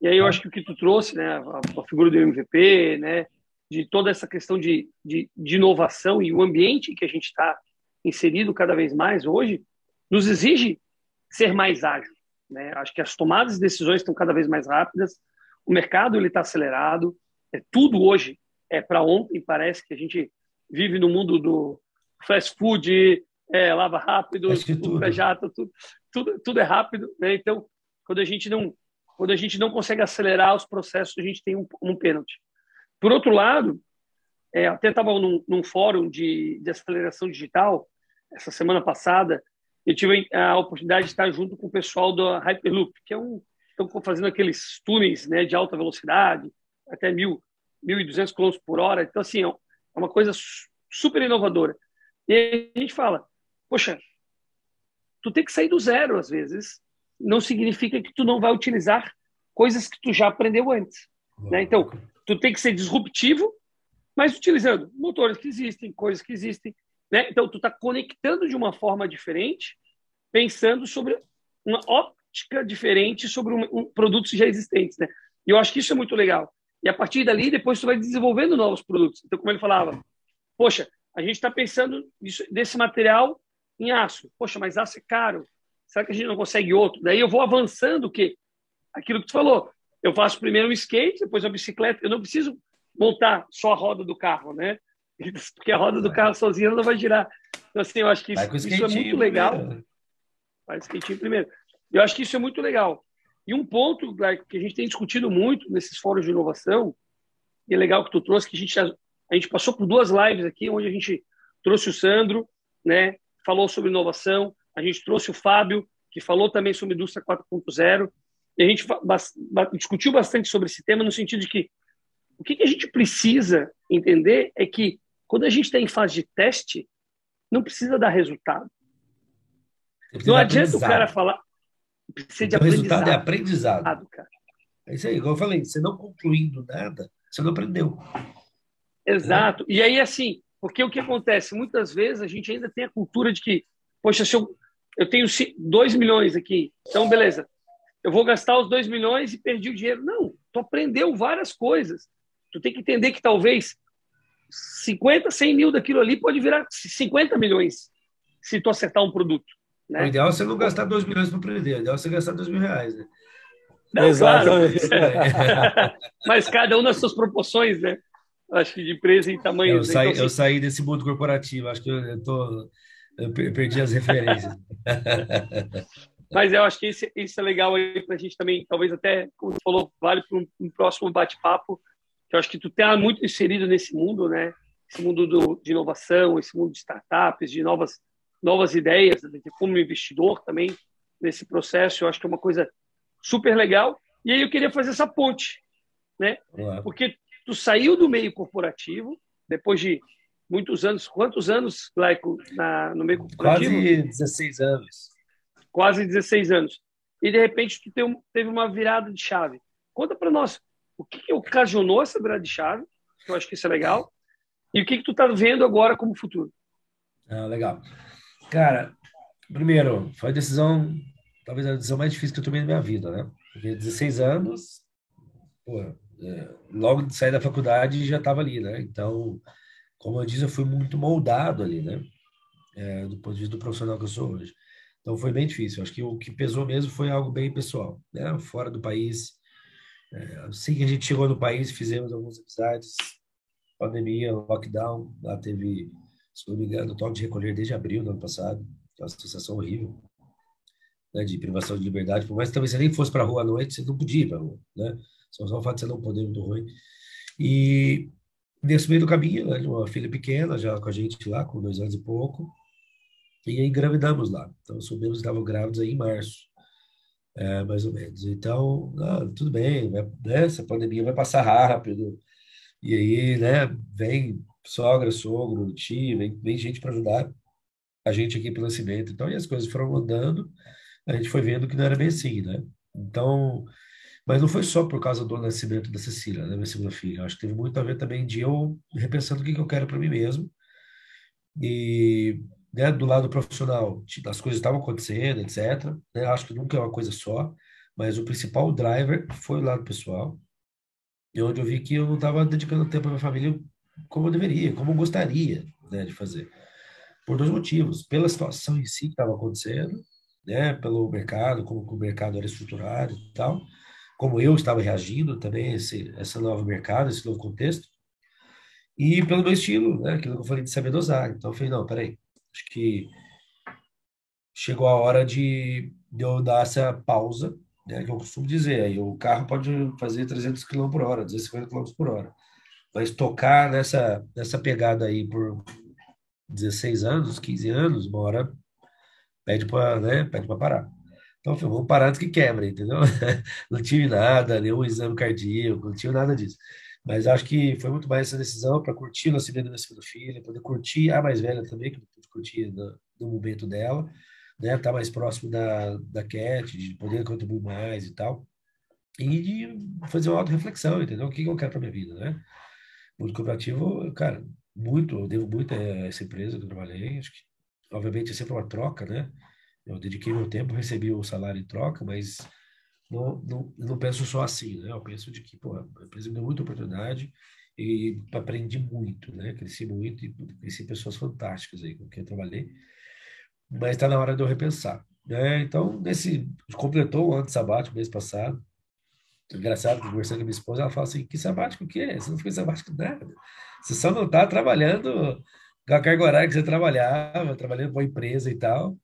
E aí eu ah. acho que o que tu trouxe, né, a, a, figura do MVP, né, de toda essa questão de, de, de inovação e o ambiente que a gente está inserido cada vez mais hoje, nos exige ser mais ágil. Né? Acho que as tomadas de decisões estão cada vez mais rápidas, o mercado está acelerado, é, tudo hoje é para ontem, parece que a gente vive no mundo do fast food, é, lava rápido, tudo é jato, tudo, tudo, tudo é rápido, né? Então, quando a gente não quando a gente não consegue acelerar os processos, a gente tem um, um pênalti. Por outro lado, é, até estava num, num, fórum de, de aceleração digital essa semana passada eu tive a oportunidade de estar junto com o pessoal da Hyperloop, que é um estão fazendo aqueles túneis né, de alta velocidade, até 1.200 km por hora. Então, assim, é, é uma coisa super inovadora. E a gente fala, poxa, tu tem que sair do zero às vezes. Não significa que tu não vai utilizar coisas que tu já aprendeu antes. Né? Então, tu tem que ser disruptivo, mas utilizando motores que existem, coisas que existem, né? Então, tu está conectando de uma forma diferente, pensando sobre uma óptica diferente sobre um, um, produtos já existentes. Né? E eu acho que isso é muito legal. E a partir dali, depois tu vai desenvolvendo novos produtos. Então, como ele falava, poxa, a gente está pensando nisso, desse material em aço. Poxa, mas aço é caro. Será que a gente não consegue outro? Daí eu vou avançando o quê? Aquilo que tu falou. Eu faço primeiro um skate, depois uma bicicleta. Eu não preciso montar só a roda do carro, né? porque a roda do carro sozinha não vai girar. Então, assim, eu acho que isso, isso é muito legal. Primeiro. Vai skatinho primeiro. Eu acho que isso é muito legal. E um ponto que a gente tem discutido muito nesses fóruns de inovação, e é legal que tu trouxe, que a gente, a gente passou por duas lives aqui, onde a gente trouxe o Sandro, né, falou sobre inovação, a gente trouxe o Fábio, que falou também sobre indústria 4.0, e a gente discutiu bastante sobre esse tema, no sentido de que o que, a gente precisa entender é que quando a gente está em fase de teste, não precisa dar resultado. Não adianta o cara falar. Precisa de o resultado é aprendizado. Cara. É isso aí, igual eu falei, você não concluindo nada, você não aprendeu. Exato. É. E aí, assim, porque o que acontece? Muitas vezes a gente ainda tem a cultura de que, poxa, se eu, eu tenho 2 milhões aqui, então beleza, eu vou gastar os 2 milhões e perdi o dinheiro. Não, tu aprendeu várias coisas. Tu tem que entender que talvez 50, 100 mil daquilo ali pode virar 50 milhões se tu acertar um produto. Né? O ideal é você não gastar 2 milhões para aprender, o ideal é você gastar 2 mil reais. Né? Não, Exatamente. Claro. Mas cada um nas suas proporções, né? Acho que de empresa e tamanho. Eu, né? saí, então, eu assim... saí desse mundo corporativo, acho que eu, eu, tô, eu perdi as referências. Mas eu acho que isso, isso é legal aí para a gente também, talvez até, como você falou, vale para um, um próximo bate-papo, que eu acho que tu tá muito inserido nesse mundo, né? Esse mundo do, de inovação, esse mundo de startups, de novas novas ideias, como investidor também, nesse processo. Eu acho que é uma coisa super legal. E aí eu queria fazer essa ponte, né? Porque tu saiu do meio corporativo depois de muitos anos. Quantos anos, Laico, na, no meio corporativo? Quase 16 anos. Quase 16 anos. E de repente tu teve uma virada de chave. Conta para nós o que, que ocasionou essa virada de chave, que eu acho que isso é legal, e o que, que tu está vendo agora como futuro. Ah, legal. Cara, primeiro, foi a decisão, talvez a decisão mais difícil que eu tomei na minha vida, né? Porque 16 anos, pô, é, logo de sair da faculdade já estava ali, né? Então, como eu disse, eu fui muito moldado ali, né? É, do ponto de vista do profissional que eu sou hoje. Então foi bem difícil. Acho que o que pesou mesmo foi algo bem pessoal, né? Fora do país. É, assim que a gente chegou no país, fizemos algumas amizades. Pandemia, lockdown, lá teve, se não me engano, o toque de recolher desde abril do ano passado, é uma sensação horrível, né? De privação de liberdade. Por mais que talvez você nem fosse para rua à noite, você não podia ir para rua, né? Só, só o fato de você não poder muito ruim. E nesse meio do caminho, né, uma filha pequena, já com a gente lá, com dois anos e pouco, e engravidamos lá. Então, soubemos que estavam grávidos aí em março, é, mais ou menos. Então, ah, tudo bem, né, essa pandemia vai passar rápido, e aí, né, vem sogra, sogro, tio, vem, vem gente para ajudar a gente aqui pelo nascimento. Então, e as coisas foram andando, a gente foi vendo que não era bem assim, né? Então, mas não foi só por causa do nascimento da Cecília, né, minha segunda filha. Acho que teve muito a ver também de eu repensando o que, que eu quero para mim mesmo. E né, do lado profissional, as coisas estavam acontecendo, etc. Né, acho que nunca é uma coisa só, mas o principal driver foi o lado pessoal. E onde eu vi que eu não estava dedicando tempo à minha família como eu deveria, como eu gostaria né, de fazer. Por dois motivos. Pela situação em si que estava acontecendo, né, pelo mercado, como o mercado era estruturado e tal como eu estava reagindo também a esse, esse novo mercado, esse novo contexto, e pelo meu estilo, né, aquilo que eu falei de saber dosar. Então eu falei, não, peraí, acho que chegou a hora de, de eu dar essa pausa, né, que eu costumo dizer, aí o carro pode fazer 300 km por hora, 250 km por hora, mas tocar nessa, nessa pegada aí por 16 anos, 15 anos, uma hora pede para né, pede parar. Então, foi parar antes que quebra, entendeu? Não tive nada, nenhum exame cardíaco, não tive nada disso. Mas acho que foi muito mais essa decisão para curtir o nascimento da minha segunda filha, poder curtir a mais velha também, que eu no, no, momento dela, né? Estar tá mais próximo da, da Cat, de poder contribuir mais e tal. E de fazer uma auto-reflexão, entendeu? O que eu quero para minha vida, né? Muito cooperativo, cara, muito, eu devo muito a essa empresa que eu trabalhei. Acho que, obviamente, é sempre uma troca, né? Eu dediquei meu tempo, recebi o salário em troca, mas não, não, não penso só assim, né? Eu penso de que, pô, a empresa me deu muita oportunidade e aprendi muito, né? Cresci muito e conheci pessoas fantásticas aí com quem eu trabalhei. Mas está na hora de eu repensar, né? Então, nesse completou o ano sabático mês passado. Engraçado, conversando com minha esposa, ela fala assim: que sabático o quê? Você não fez sabático nada. Você só não está trabalhando com a carga horária que você trabalhava, trabalhando com a empresa e tal.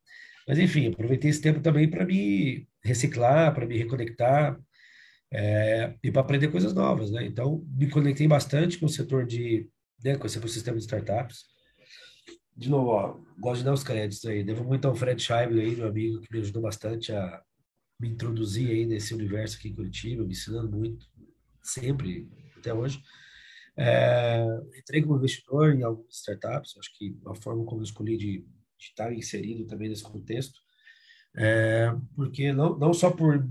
Mas, enfim, aproveitei esse tempo também para me reciclar, para me reconectar é, e para aprender coisas novas, né? Então, me conectei bastante com o setor de, né, com esse ecossistema de startups. De novo, ó, gosto de dar os créditos aí. Devo muito ao Fred Scheibel aí, meu amigo, que me ajudou bastante a me introduzir aí nesse universo aqui em Curitiba, me ensinando muito, sempre, até hoje. É, entrei como investidor em algumas startups, acho que a forma como eu escolhi de de estar inserido também nesse contexto, é, porque não, não só por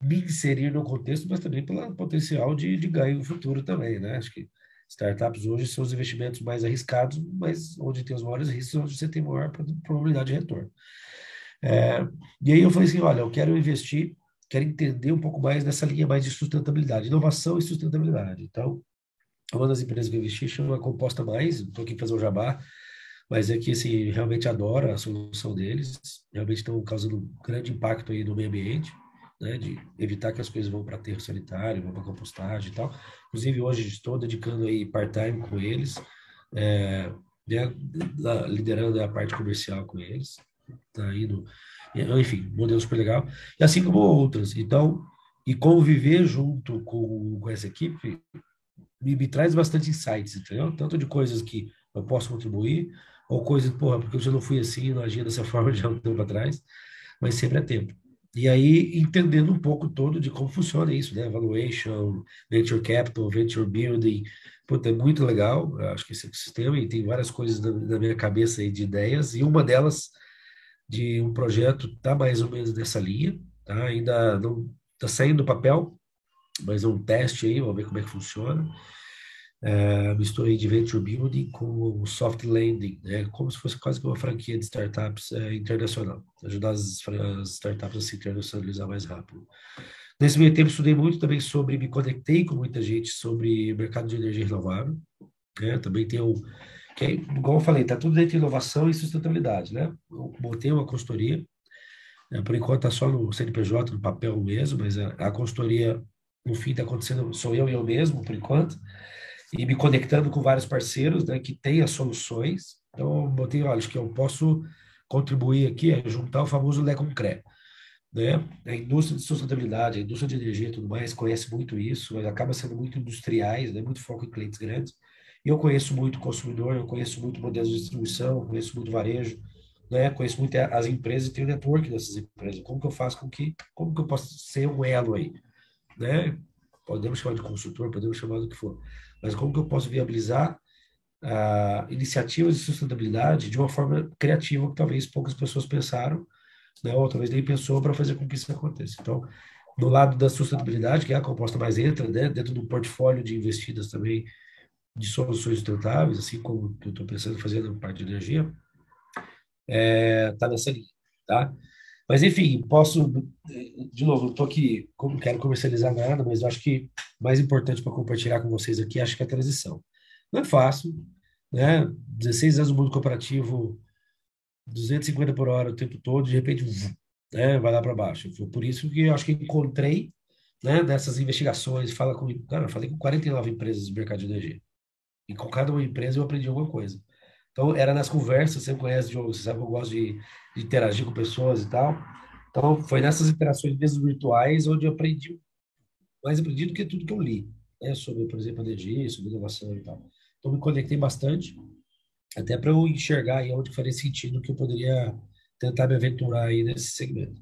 me inserir no contexto, mas também pelo potencial de, de ganho no futuro também, né? Acho que startups hoje são os investimentos mais arriscados, mas onde tem os maiores riscos, onde você tem maior probabilidade de retorno. É, e aí eu falei assim, olha, eu quero investir, quero entender um pouco mais nessa linha mais de sustentabilidade, inovação e sustentabilidade. Então, uma das empresas que eu investi chama Composta Mais, estou aqui para fazer o jabá, mas é que assim, realmente adoro a solução deles, realmente estão causando um grande impacto aí no meio ambiente, né, de evitar que as coisas vão para aterro sanitário, vão para compostagem e tal. Inclusive, hoje estou dedicando aí part-time com eles, é, né, liderando a parte comercial com eles, tá indo, enfim, modelo super legal, e assim como outras. Então, e conviver junto com, com essa equipe me, me traz bastante insights, entendeu? Tanto de coisas que eu posso contribuir, ou coisa, porra, porque eu já não fui assim, não agia dessa forma já um tempo atrás, mas sempre é tempo. E aí, entendendo um pouco todo de como funciona isso, né? Valuation, Venture Capital, Venture Building. Puta, é muito legal, acho que esse sistema, e tem várias coisas na, na, minha cabeça aí de ideias, e uma delas de um projeto tá mais ou menos nessa linha, tá? Ainda não tá saindo do papel, mas é um teste aí, vamos ver como é que funciona é, misturei de venture building com soft landing, né, como se fosse quase que uma franquia de startups é, internacional, ajudar as, as, startups a se internacionalizar mais rápido. Nesse meio tempo, estudei muito também sobre, me conectei com muita gente sobre mercado de energia renovável, né, também tem o, que é, igual eu falei, está tudo dentro de inovação e sustentabilidade, né, eu montei uma consultoria, né, por enquanto está só no CNPJ, no papel mesmo, mas a, a consultoria, no fim, está acontecendo, sou eu e eu mesmo, por enquanto, e me conectando com vários parceiros né, que têm as soluções. Então, eu botei, olha, acho que eu posso contribuir aqui, é juntar o famoso Lé com Cré. Né? A indústria de sustentabilidade, a indústria de energia e tudo mais conhece muito isso, acaba sendo muito industriais, né? muito foco em clientes grandes. Eu conheço muito consumidor, eu conheço muito modelos de distribuição, conheço muito varejo, né? conheço muito as empresas e tenho network dessas empresas. Como que eu faço com que, como que eu posso ser um elo aí? Né? Podemos chamar de consultor, podemos chamar do que for mas como que eu posso viabilizar uh, iniciativas de sustentabilidade de uma forma criativa que talvez poucas pessoas pensaram, né, ou talvez nem pensou para fazer com que isso aconteça. Então, no lado da sustentabilidade, que é a composta mais entra, né, dentro do portfólio de investidas também de soluções sustentáveis, assim como eu estou pensando fazer na parte de energia, está é, tá nessa linha, tá? Mas, enfim, posso, de novo, não estou aqui, não quero comercializar nada, mas eu acho que mais importante para compartilhar com vocês aqui, acho que é a transição. Não é fácil, né? 16 anos no mundo cooperativo, 250 por hora o tempo todo, de repente, né, vai lá para baixo. Foi por isso que eu acho que encontrei, né, dessas investigações, fala com, cara, eu falei com 49 empresas do mercado de energia. E com cada uma empresa eu aprendi alguma coisa. Então, era nas conversas, você conhece o jogo, você sabe que eu gosto de, de, interagir com pessoas e tal. Então, foi nessas interações mesmo virtuais onde eu aprendi, mais aprendi do que tudo que eu li, né? Sobre, por exemplo, energia, sobre inovação e tal. Então, me conectei bastante, até para eu enxergar aí onde faria sentido que eu poderia tentar me aventurar aí nesse segmento.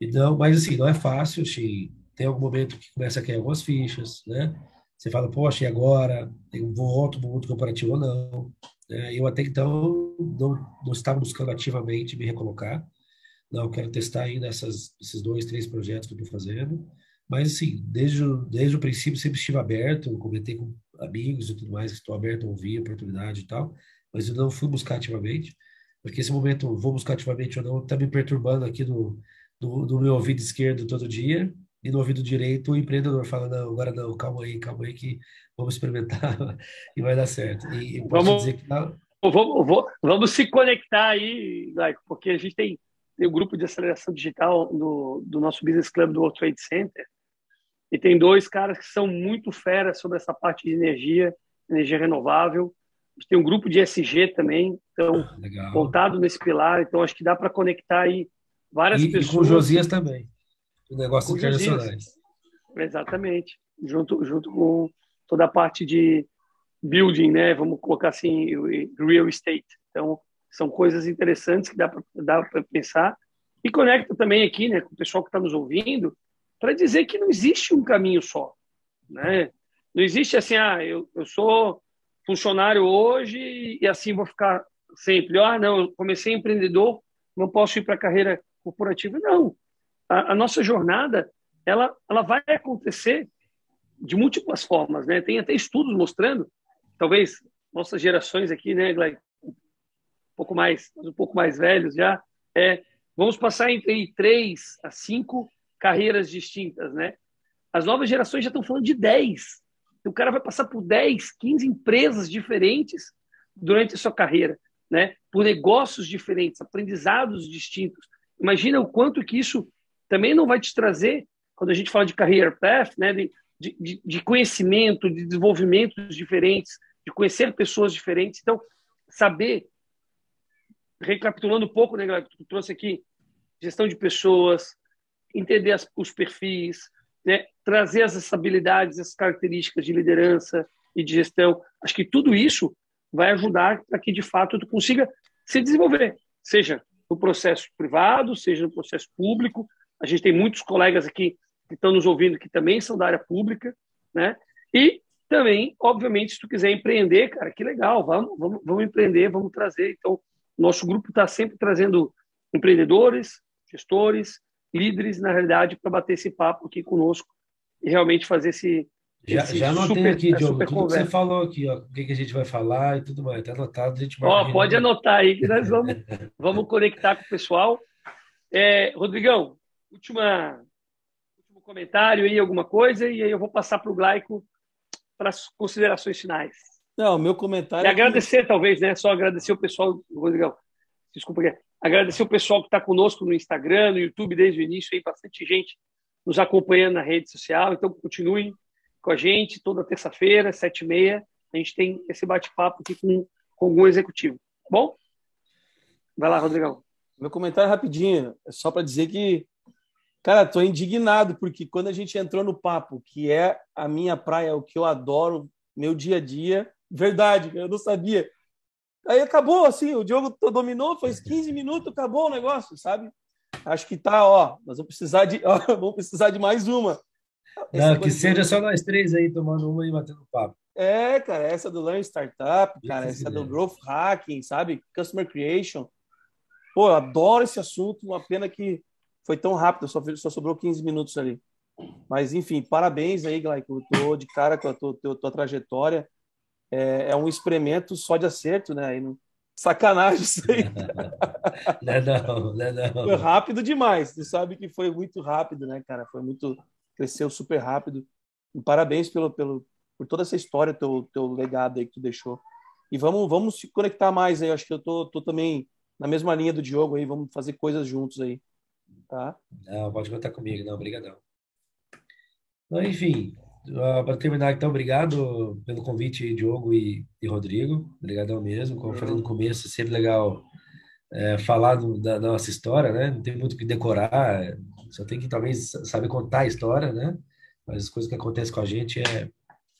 Então, mas assim, não é fácil, achei, tem algum momento que começa a cair algumas fichas, né? Você fala, poxa, e agora? Eu volto para o mundo corporativo ou não? É, eu até então não, não estava buscando ativamente me recolocar. Não, quero testar ainda essas, esses dois, três projetos que eu estou fazendo. Mas, assim, desde, desde o princípio sempre estive aberto, comentei com amigos e tudo mais, estou aberto a ouvir, oportunidade e tal, mas eu não fui buscar ativamente, porque esse momento, vou buscar ativamente ou não, está me perturbando aqui no, no, no, meu ouvido esquerdo todo dia, e no ouvido direito o empreendedor fala, não, agora não, calma aí, calma aí que vamos experimentar e vai dar certo. E vamos, dizer que tá... vamos, vamos, se conectar aí, porque a gente tem, tem o um grupo de aceleração digital do, do nosso Business Club do World Trade Center, e tem dois caras que são muito feras sobre essa parte de energia, energia renovável. A gente tem um grupo de SG também, então, Legal. voltado nesse pilar, então acho que dá para conectar aí várias e, pessoas. E com o Josias também o negócio internacionais. Exatamente. Junto, junto com toda a parte de building, né? Vamos colocar assim, real estate. Então, são coisas interessantes que dá para pensar. E conecta também aqui, né, com o pessoal que está nos ouvindo, para dizer que não existe um caminho só, né? Não existe assim, ah, eu, eu sou funcionário hoje e assim vou ficar sempre. Ah, não, eu comecei empreendedor, não posso ir para a carreira corporativa. Não a, a nossa jornada ela, ela vai acontecer de múltiplas formas, né? Tem até estudos mostrando, talvez nossas gerações aqui, né, Gleig, um pouco mais, um pouco mais velhos já, é, vamos passar entre três a cinco carreiras distintas, né? As novas gerações já estão falando de dez. O cara vai passar por 10, 15 empresas diferentes durante a sua carreira, né? Por negócios diferentes, aprendizados distintos. Imagina o quanto que isso também não vai te trazer, quando a gente fala de career path, né, de, de, de conhecimento, de desenvolvimentos diferentes, de conhecer pessoas diferentes. Então, saber, recapitulando um pouco, né, que tu trouxe aqui, gestão de pessoas, entender as, os perfis, né, trazer as habilidades, as características de liderança e de gestão. Acho que tudo isso vai ajudar para que, de fato, tu consiga se desenvolver, seja no processo privado, seja no processo público. A gente tem muitos colegas aqui que estão nos ouvindo que também são da área pública, né? E também, obviamente, se tu quiser empreender, cara, que legal, vamos, vamos, vamos empreender, vamos trazer. Então, nosso grupo está sempre trazendo empreendedores, gestores, líderes, na realidade, para bater esse papo aqui conosco e realmente fazer esse, já, já anotei super, aqui, Diogo, tudo que você falou aqui, ó, o que, que a gente vai falar e tudo mais, está anotado, a gente Ó, pode anotar aí que nós vamos, vamos conectar com o pessoal. É, Rodrigão, última, último comentário aí, alguma coisa, e aí eu vou passar para o Glaico para as considerações finais. Não, meu comentário. E é agradecer, que... talvez, né? Só agradecer o pessoal, Rodrigão. Desculpa, agradecer o pessoal que está conosco no Instagram, no YouTube desde o início, aí, bastante gente nos acompanhando na rede social. Então, continuem com a gente toda terça-feira, sete e meia. A gente tem esse bate-papo aqui com, com algum executivo. Tá bom? Vai lá, Rodrigão. Meu comentário é rapidinho, é só para dizer que, cara, estou indignado, porque quando a gente entrou no papo, que é a minha praia, o que eu adoro, meu dia a dia, verdade, eu não sabia. Aí acabou, assim, o Diogo dominou, fez 15 minutos, acabou o negócio, sabe? Acho que tá, ó, nós vamos precisar de, ó, vamos precisar de mais uma. Não, que seja só nós três aí tomando uma e batendo papo. É, cara, essa do Learn Startup, cara, essa é do Growth Hacking, sabe? Customer Creation. Pô, eu adoro esse assunto, uma pena que foi tão rápido, só, só sobrou 15 minutos ali. Mas, enfim, parabéns aí, Glaico. Eu tô de cara com a tua, tua, tua trajetória. É, é, um experimento só de acerto, né? Aí, sacanagem isso aí. não, é não, não, é não. Foi rápido demais. Tu sabe que foi muito rápido, né, cara? Foi muito cresceu super rápido. E parabéns pelo, pelo, por toda essa história, teu, teu legado aí que tu deixou. E vamos, vamos se conectar mais aí. Acho que eu tô, tô também na mesma linha do Diogo aí. Vamos fazer coisas juntos aí. Tá? Não, pode contar comigo. Não, obrigadão. Então, enfim, para terminar, então, obrigado pelo convite, Diogo e, e Rodrigo. Obrigadão mesmo. Como eu falei no começo, é sempre legal é, falar do, da, da nossa história, né? Não tem muito o que decorar. Só tem que talvez saber contar a história, né? Mas as coisas que acontecem com a gente é,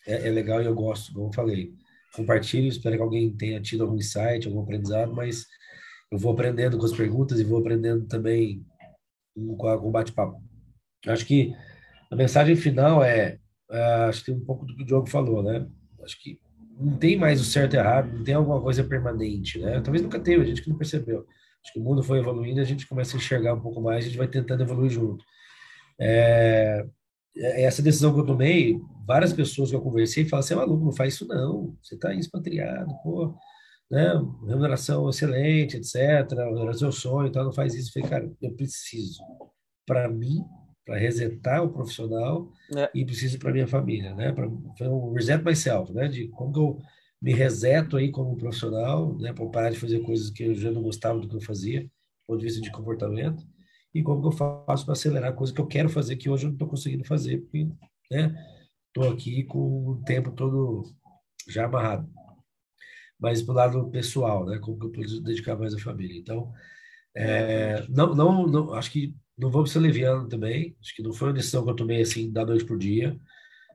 é, é legal e eu gosto, como eu falei. Compartilho, espero que alguém tenha tido algum insight, algum aprendizado, mas eu vou aprendendo com as perguntas e vou aprendendo também com, o bate-papo. Acho que a mensagem final é, uh, acho que tem um pouco do que o Diogo falou, né? Acho que não tem mais o certo e errado, não tem alguma coisa permanente, né? Talvez nunca tenha, a gente que não percebeu. Acho que o mundo foi evoluindo, a gente começa a enxergar um pouco mais, a gente vai tentando evoluir junto. É, é essa decisão que eu tomei, várias pessoas que eu conversei falaram assim, maluco, não faz isso não, você está expatriado, pô, né, remuneração excelente, etc, era seu sonho, então não faz isso. Eu falei, cara, eu preciso, para mim, para resetar o profissional é. e preciso para minha família, né, para um reset myself, né, de como que eu me reseto aí como profissional, né, para parar de fazer coisas que eu já não gostava do que eu fazia, do ponto de vista de comportamento, e como que eu faço para acelerar coisas que eu quero fazer que hoje eu não estou conseguindo fazer, porque, né, estou aqui com o tempo todo já amarrado. Mas pro lado pessoal, né, como que eu estou dedicar mais à família. Então, é, não, não, não, acho que não vamos ser leviano também, acho que não foi uma decisão que eu tomei assim da noite por dia,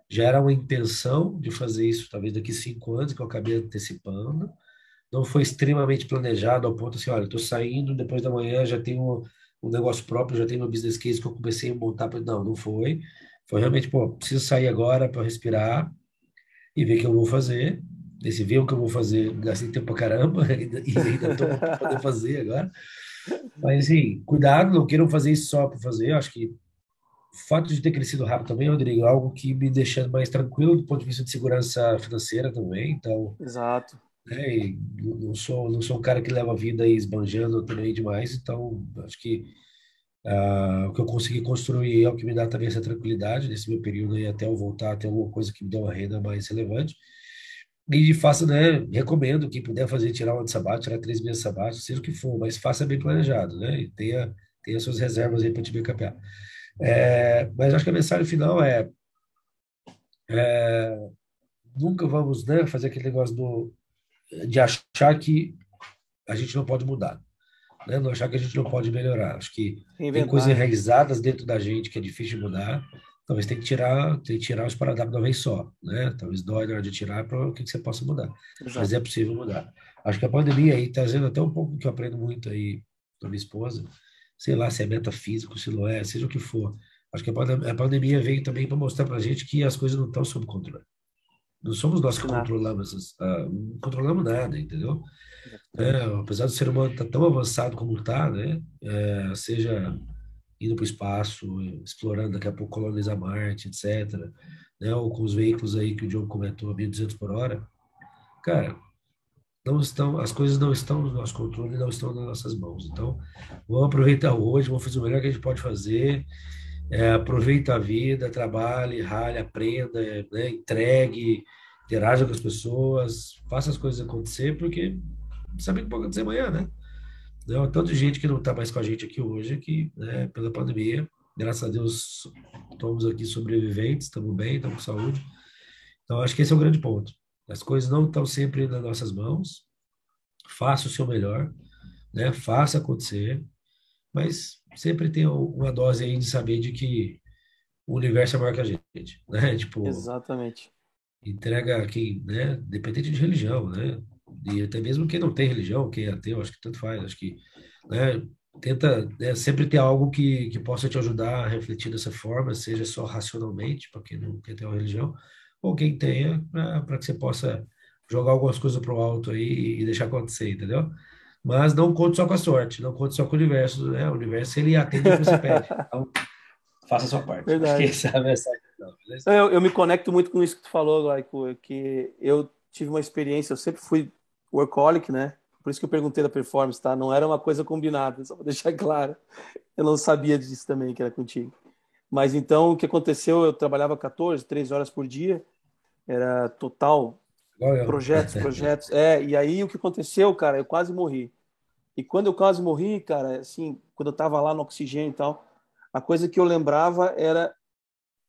já era uma intenção de fazer isso talvez daqui cinco anos, que eu acabei antecipando. Não foi extremamente planejado ao ponto assim, olha, estou saindo, depois da manhã já tenho um, negócio próprio, já tenho meu business case que eu comecei a montar. Não, não foi. Foi realmente, pô, preciso sair agora para respirar e ver o que eu vou fazer. Esse ver o que eu vou fazer, gastei tempo pra caramba e ainda estou poder fazer agora. Mas, assim, cuidado, não queiram fazer isso só para fazer. Eu acho que o fato de ter crescido rápido também, Rodrigo, é algo que me deixa mais tranquilo do ponto de vista de segurança financeira também. Então, exato. Né, não sou não sou um cara que leva a vida aí esbanjando também demais. Então, acho que uh, o que eu consegui construir é o que me dá também essa tranquilidade nesse meu período aí até eu voltar a ter alguma coisa que me dê uma renda mais relevante. E fato, né, recomendo quem puder fazer, tirar um ano de sabático, tirar três meses de sabático, seja o que for, mas faça bem planejado, né? E tenha, tenha suas reservas aí para te backupear. É, mas acho que a mensagem final é, é nunca vamos né, fazer aquele negócio do, de achar que a gente não pode mudar, né? não achar que a gente não pode melhorar. Acho que Inventar. tem coisas enraizadas dentro da gente que é difícil de mudar. Talvez tem que tirar, tem que tirar os paradigmas de uma vez só, né? Talvez dói na hora de tirar para que, que você possa mudar. Exato. Mas é possível mudar. Acho que a pandemia aí trazendo até um pouco que eu aprendo muito aí da minha esposa, sei lá se é metafísico, se não é, seja o que for. Acho que a pandemia veio também para mostrar para a gente que as coisas não estão sob controle. Não somos nós que controlamos, uh, não controlamos nada, entendeu? É, apesar do ser humano estar tá tão avançado como está, né? É, seja indo para o espaço, explorando daqui a pouco colonizar Marte, etc. Né? Ou com os veículos aí que o John comentou, a 1.200 por hora. Cara, não estão, as coisas não estão no nosso controle, não estão nas nossas mãos. Então, vamos aproveitar hoje, vamos fazer o melhor que a gente pode fazer. É, aproveita a vida, trabalhe, rale, aprenda, né, entregue, interaja com as pessoas, faça as coisas acontecer, porque sabe o que pode acontecer amanhã, né? Tanto de gente que não está mais com a gente aqui hoje, que né, pela pandemia, graças a Deus, estamos aqui sobreviventes, estamos bem, estamos com saúde. Então, acho que esse é o grande ponto. As coisas não estão sempre nas nossas mãos. Faça o seu melhor, né? Faça acontecer, mas sempre tem uma dose aí de saber de que o universo é maior que a gente, né? Tipo, Exatamente. Entrega quem, né? Dependente de religião, né? E até mesmo quem não tem religião, quem é ateu, acho que tanto faz, acho que, né? Tenta né, sempre ter algo que, que possa te ajudar a refletir dessa forma, seja só racionalmente, para quem não quer ter uma religião, ou quem tenha, para que você possa jogar algumas coisas para o alto aí e deixar acontecer, entendeu? Mas não conte só com a sorte, não conte só com o universo, né? O universo ele atende o que você pede. Então, faça a sua parte. Verdade. Que é a mensagem. Não, eu, eu, me conecto muito com isso que tu falou, Glaico, que eu tive uma experiência, eu sempre fui workaholic, né? Por isso que eu perguntei da performance, tá? Não era uma coisa combinada, só para deixar claro. Eu não sabia disso também, que era contigo. Mas então, o que aconteceu? Eu trabalhava 14, 3 horas por dia, era total projetos, projetos. É, e aí o que aconteceu, cara? Eu quase morri. E quando eu quase morri, cara, assim, quando eu tava lá no oxigênio e tal, a coisa que eu lembrava era.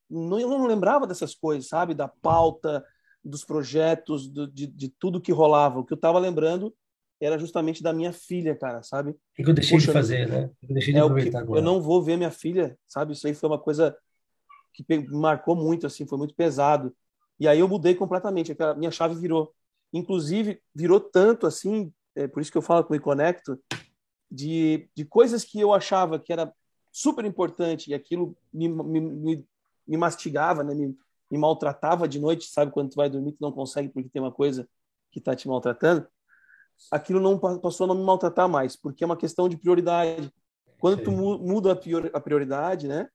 Não, eu não lembrava dessas coisas, sabe? Da pauta, dos projetos, do, de, de tudo que rolava. O que eu tava lembrando era justamente da minha filha, cara, sabe? O que eu deixei Poxa, de fazer, né? Eu deixei de é aproveitar agora. Eu não vou ver minha filha, sabe? Isso aí foi uma coisa que me marcou muito, assim, foi muito pesado. E aí eu mudei completamente, a minha chave virou. Inclusive, virou tanto assim, é por isso que eu falo com o Conecto, de, de coisas que eu achava que era super importante e aquilo me, me, me, me mastigava, né? me, me maltratava de noite, sabe? Quando tu vai dormir, tu não consegue porque tem uma coisa que está te maltratando. Aquilo não passou a não me maltratar mais, porque é uma questão de prioridade. Quando tu muda a prioridade, né?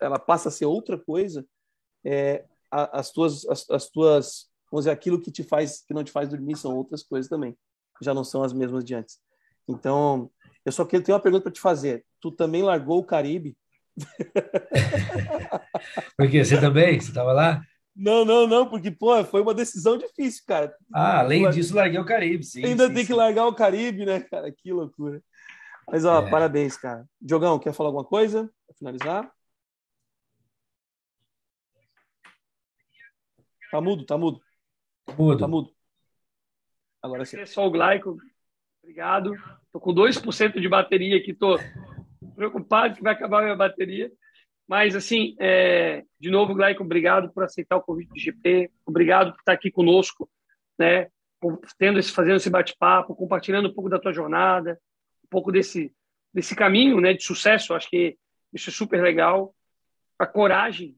Ela passa a ser outra coisa. É, as tuas, as, as, tuas, vamos dizer, aquilo que te faz, que não te faz dormir são outras coisas também, já não são as mesmas de antes. Então, eu só quero ter uma pergunta para te fazer. Tu também largou o Caribe? Porque você também? Você estava lá? Não, não, não, porque pô, foi uma decisão difícil, cara. Ah, além disso, larguei o Caribe, sim. Ainda sim, tem sim. que largar o Caribe, né, cara? Que loucura. Mas ó, é. parabéns, cara. Diogão, quer falar alguma coisa para finalizar? Tá mudo, tá mudo. Mudo. Tá mudo. Agora sim. Pessoal, Glaico, obrigado. Tô com 2% de bateria aqui, tô preocupado que vai acabar a minha bateria. Mas, assim, é... de novo, Glaico, obrigado por aceitar o convite do GP, obrigado por estar aqui conosco, né? Tendo esse, fazendo esse bate-papo, compartilhando um pouco da tua jornada, um pouco desse, desse caminho né, de sucesso. Acho que isso é super legal. A coragem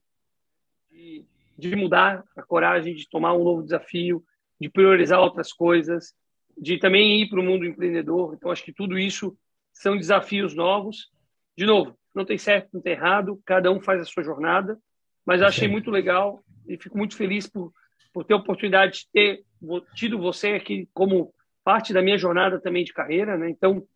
de de mudar, a coragem de tomar um novo desafio, de priorizar outras coisas, de também ir para o mundo empreendedor. Então, acho que tudo isso são desafios novos. De novo, não tem certo, não tem errado, cada um faz a sua jornada, mas achei muito legal e fico muito feliz por, por ter a oportunidade de ter tido você aqui como parte da minha jornada também de carreira, né? Então,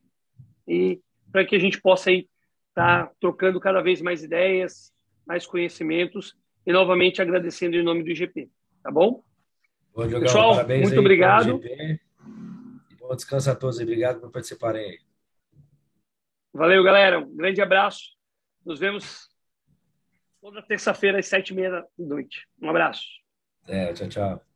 e para que a gente possa estar tá trocando cada vez mais ideias, mais conhecimentos e novamente agradecendo em nome do IGP. Tá bom? Bom, Pessoal, muito obrigado. Bom descanso a todos e obrigado por participarem aí. Valeu, galera. Um grande abraço. Nos vemos toda terça-feira às sete e meia da noite. Um abraço. É, tchau, tchau.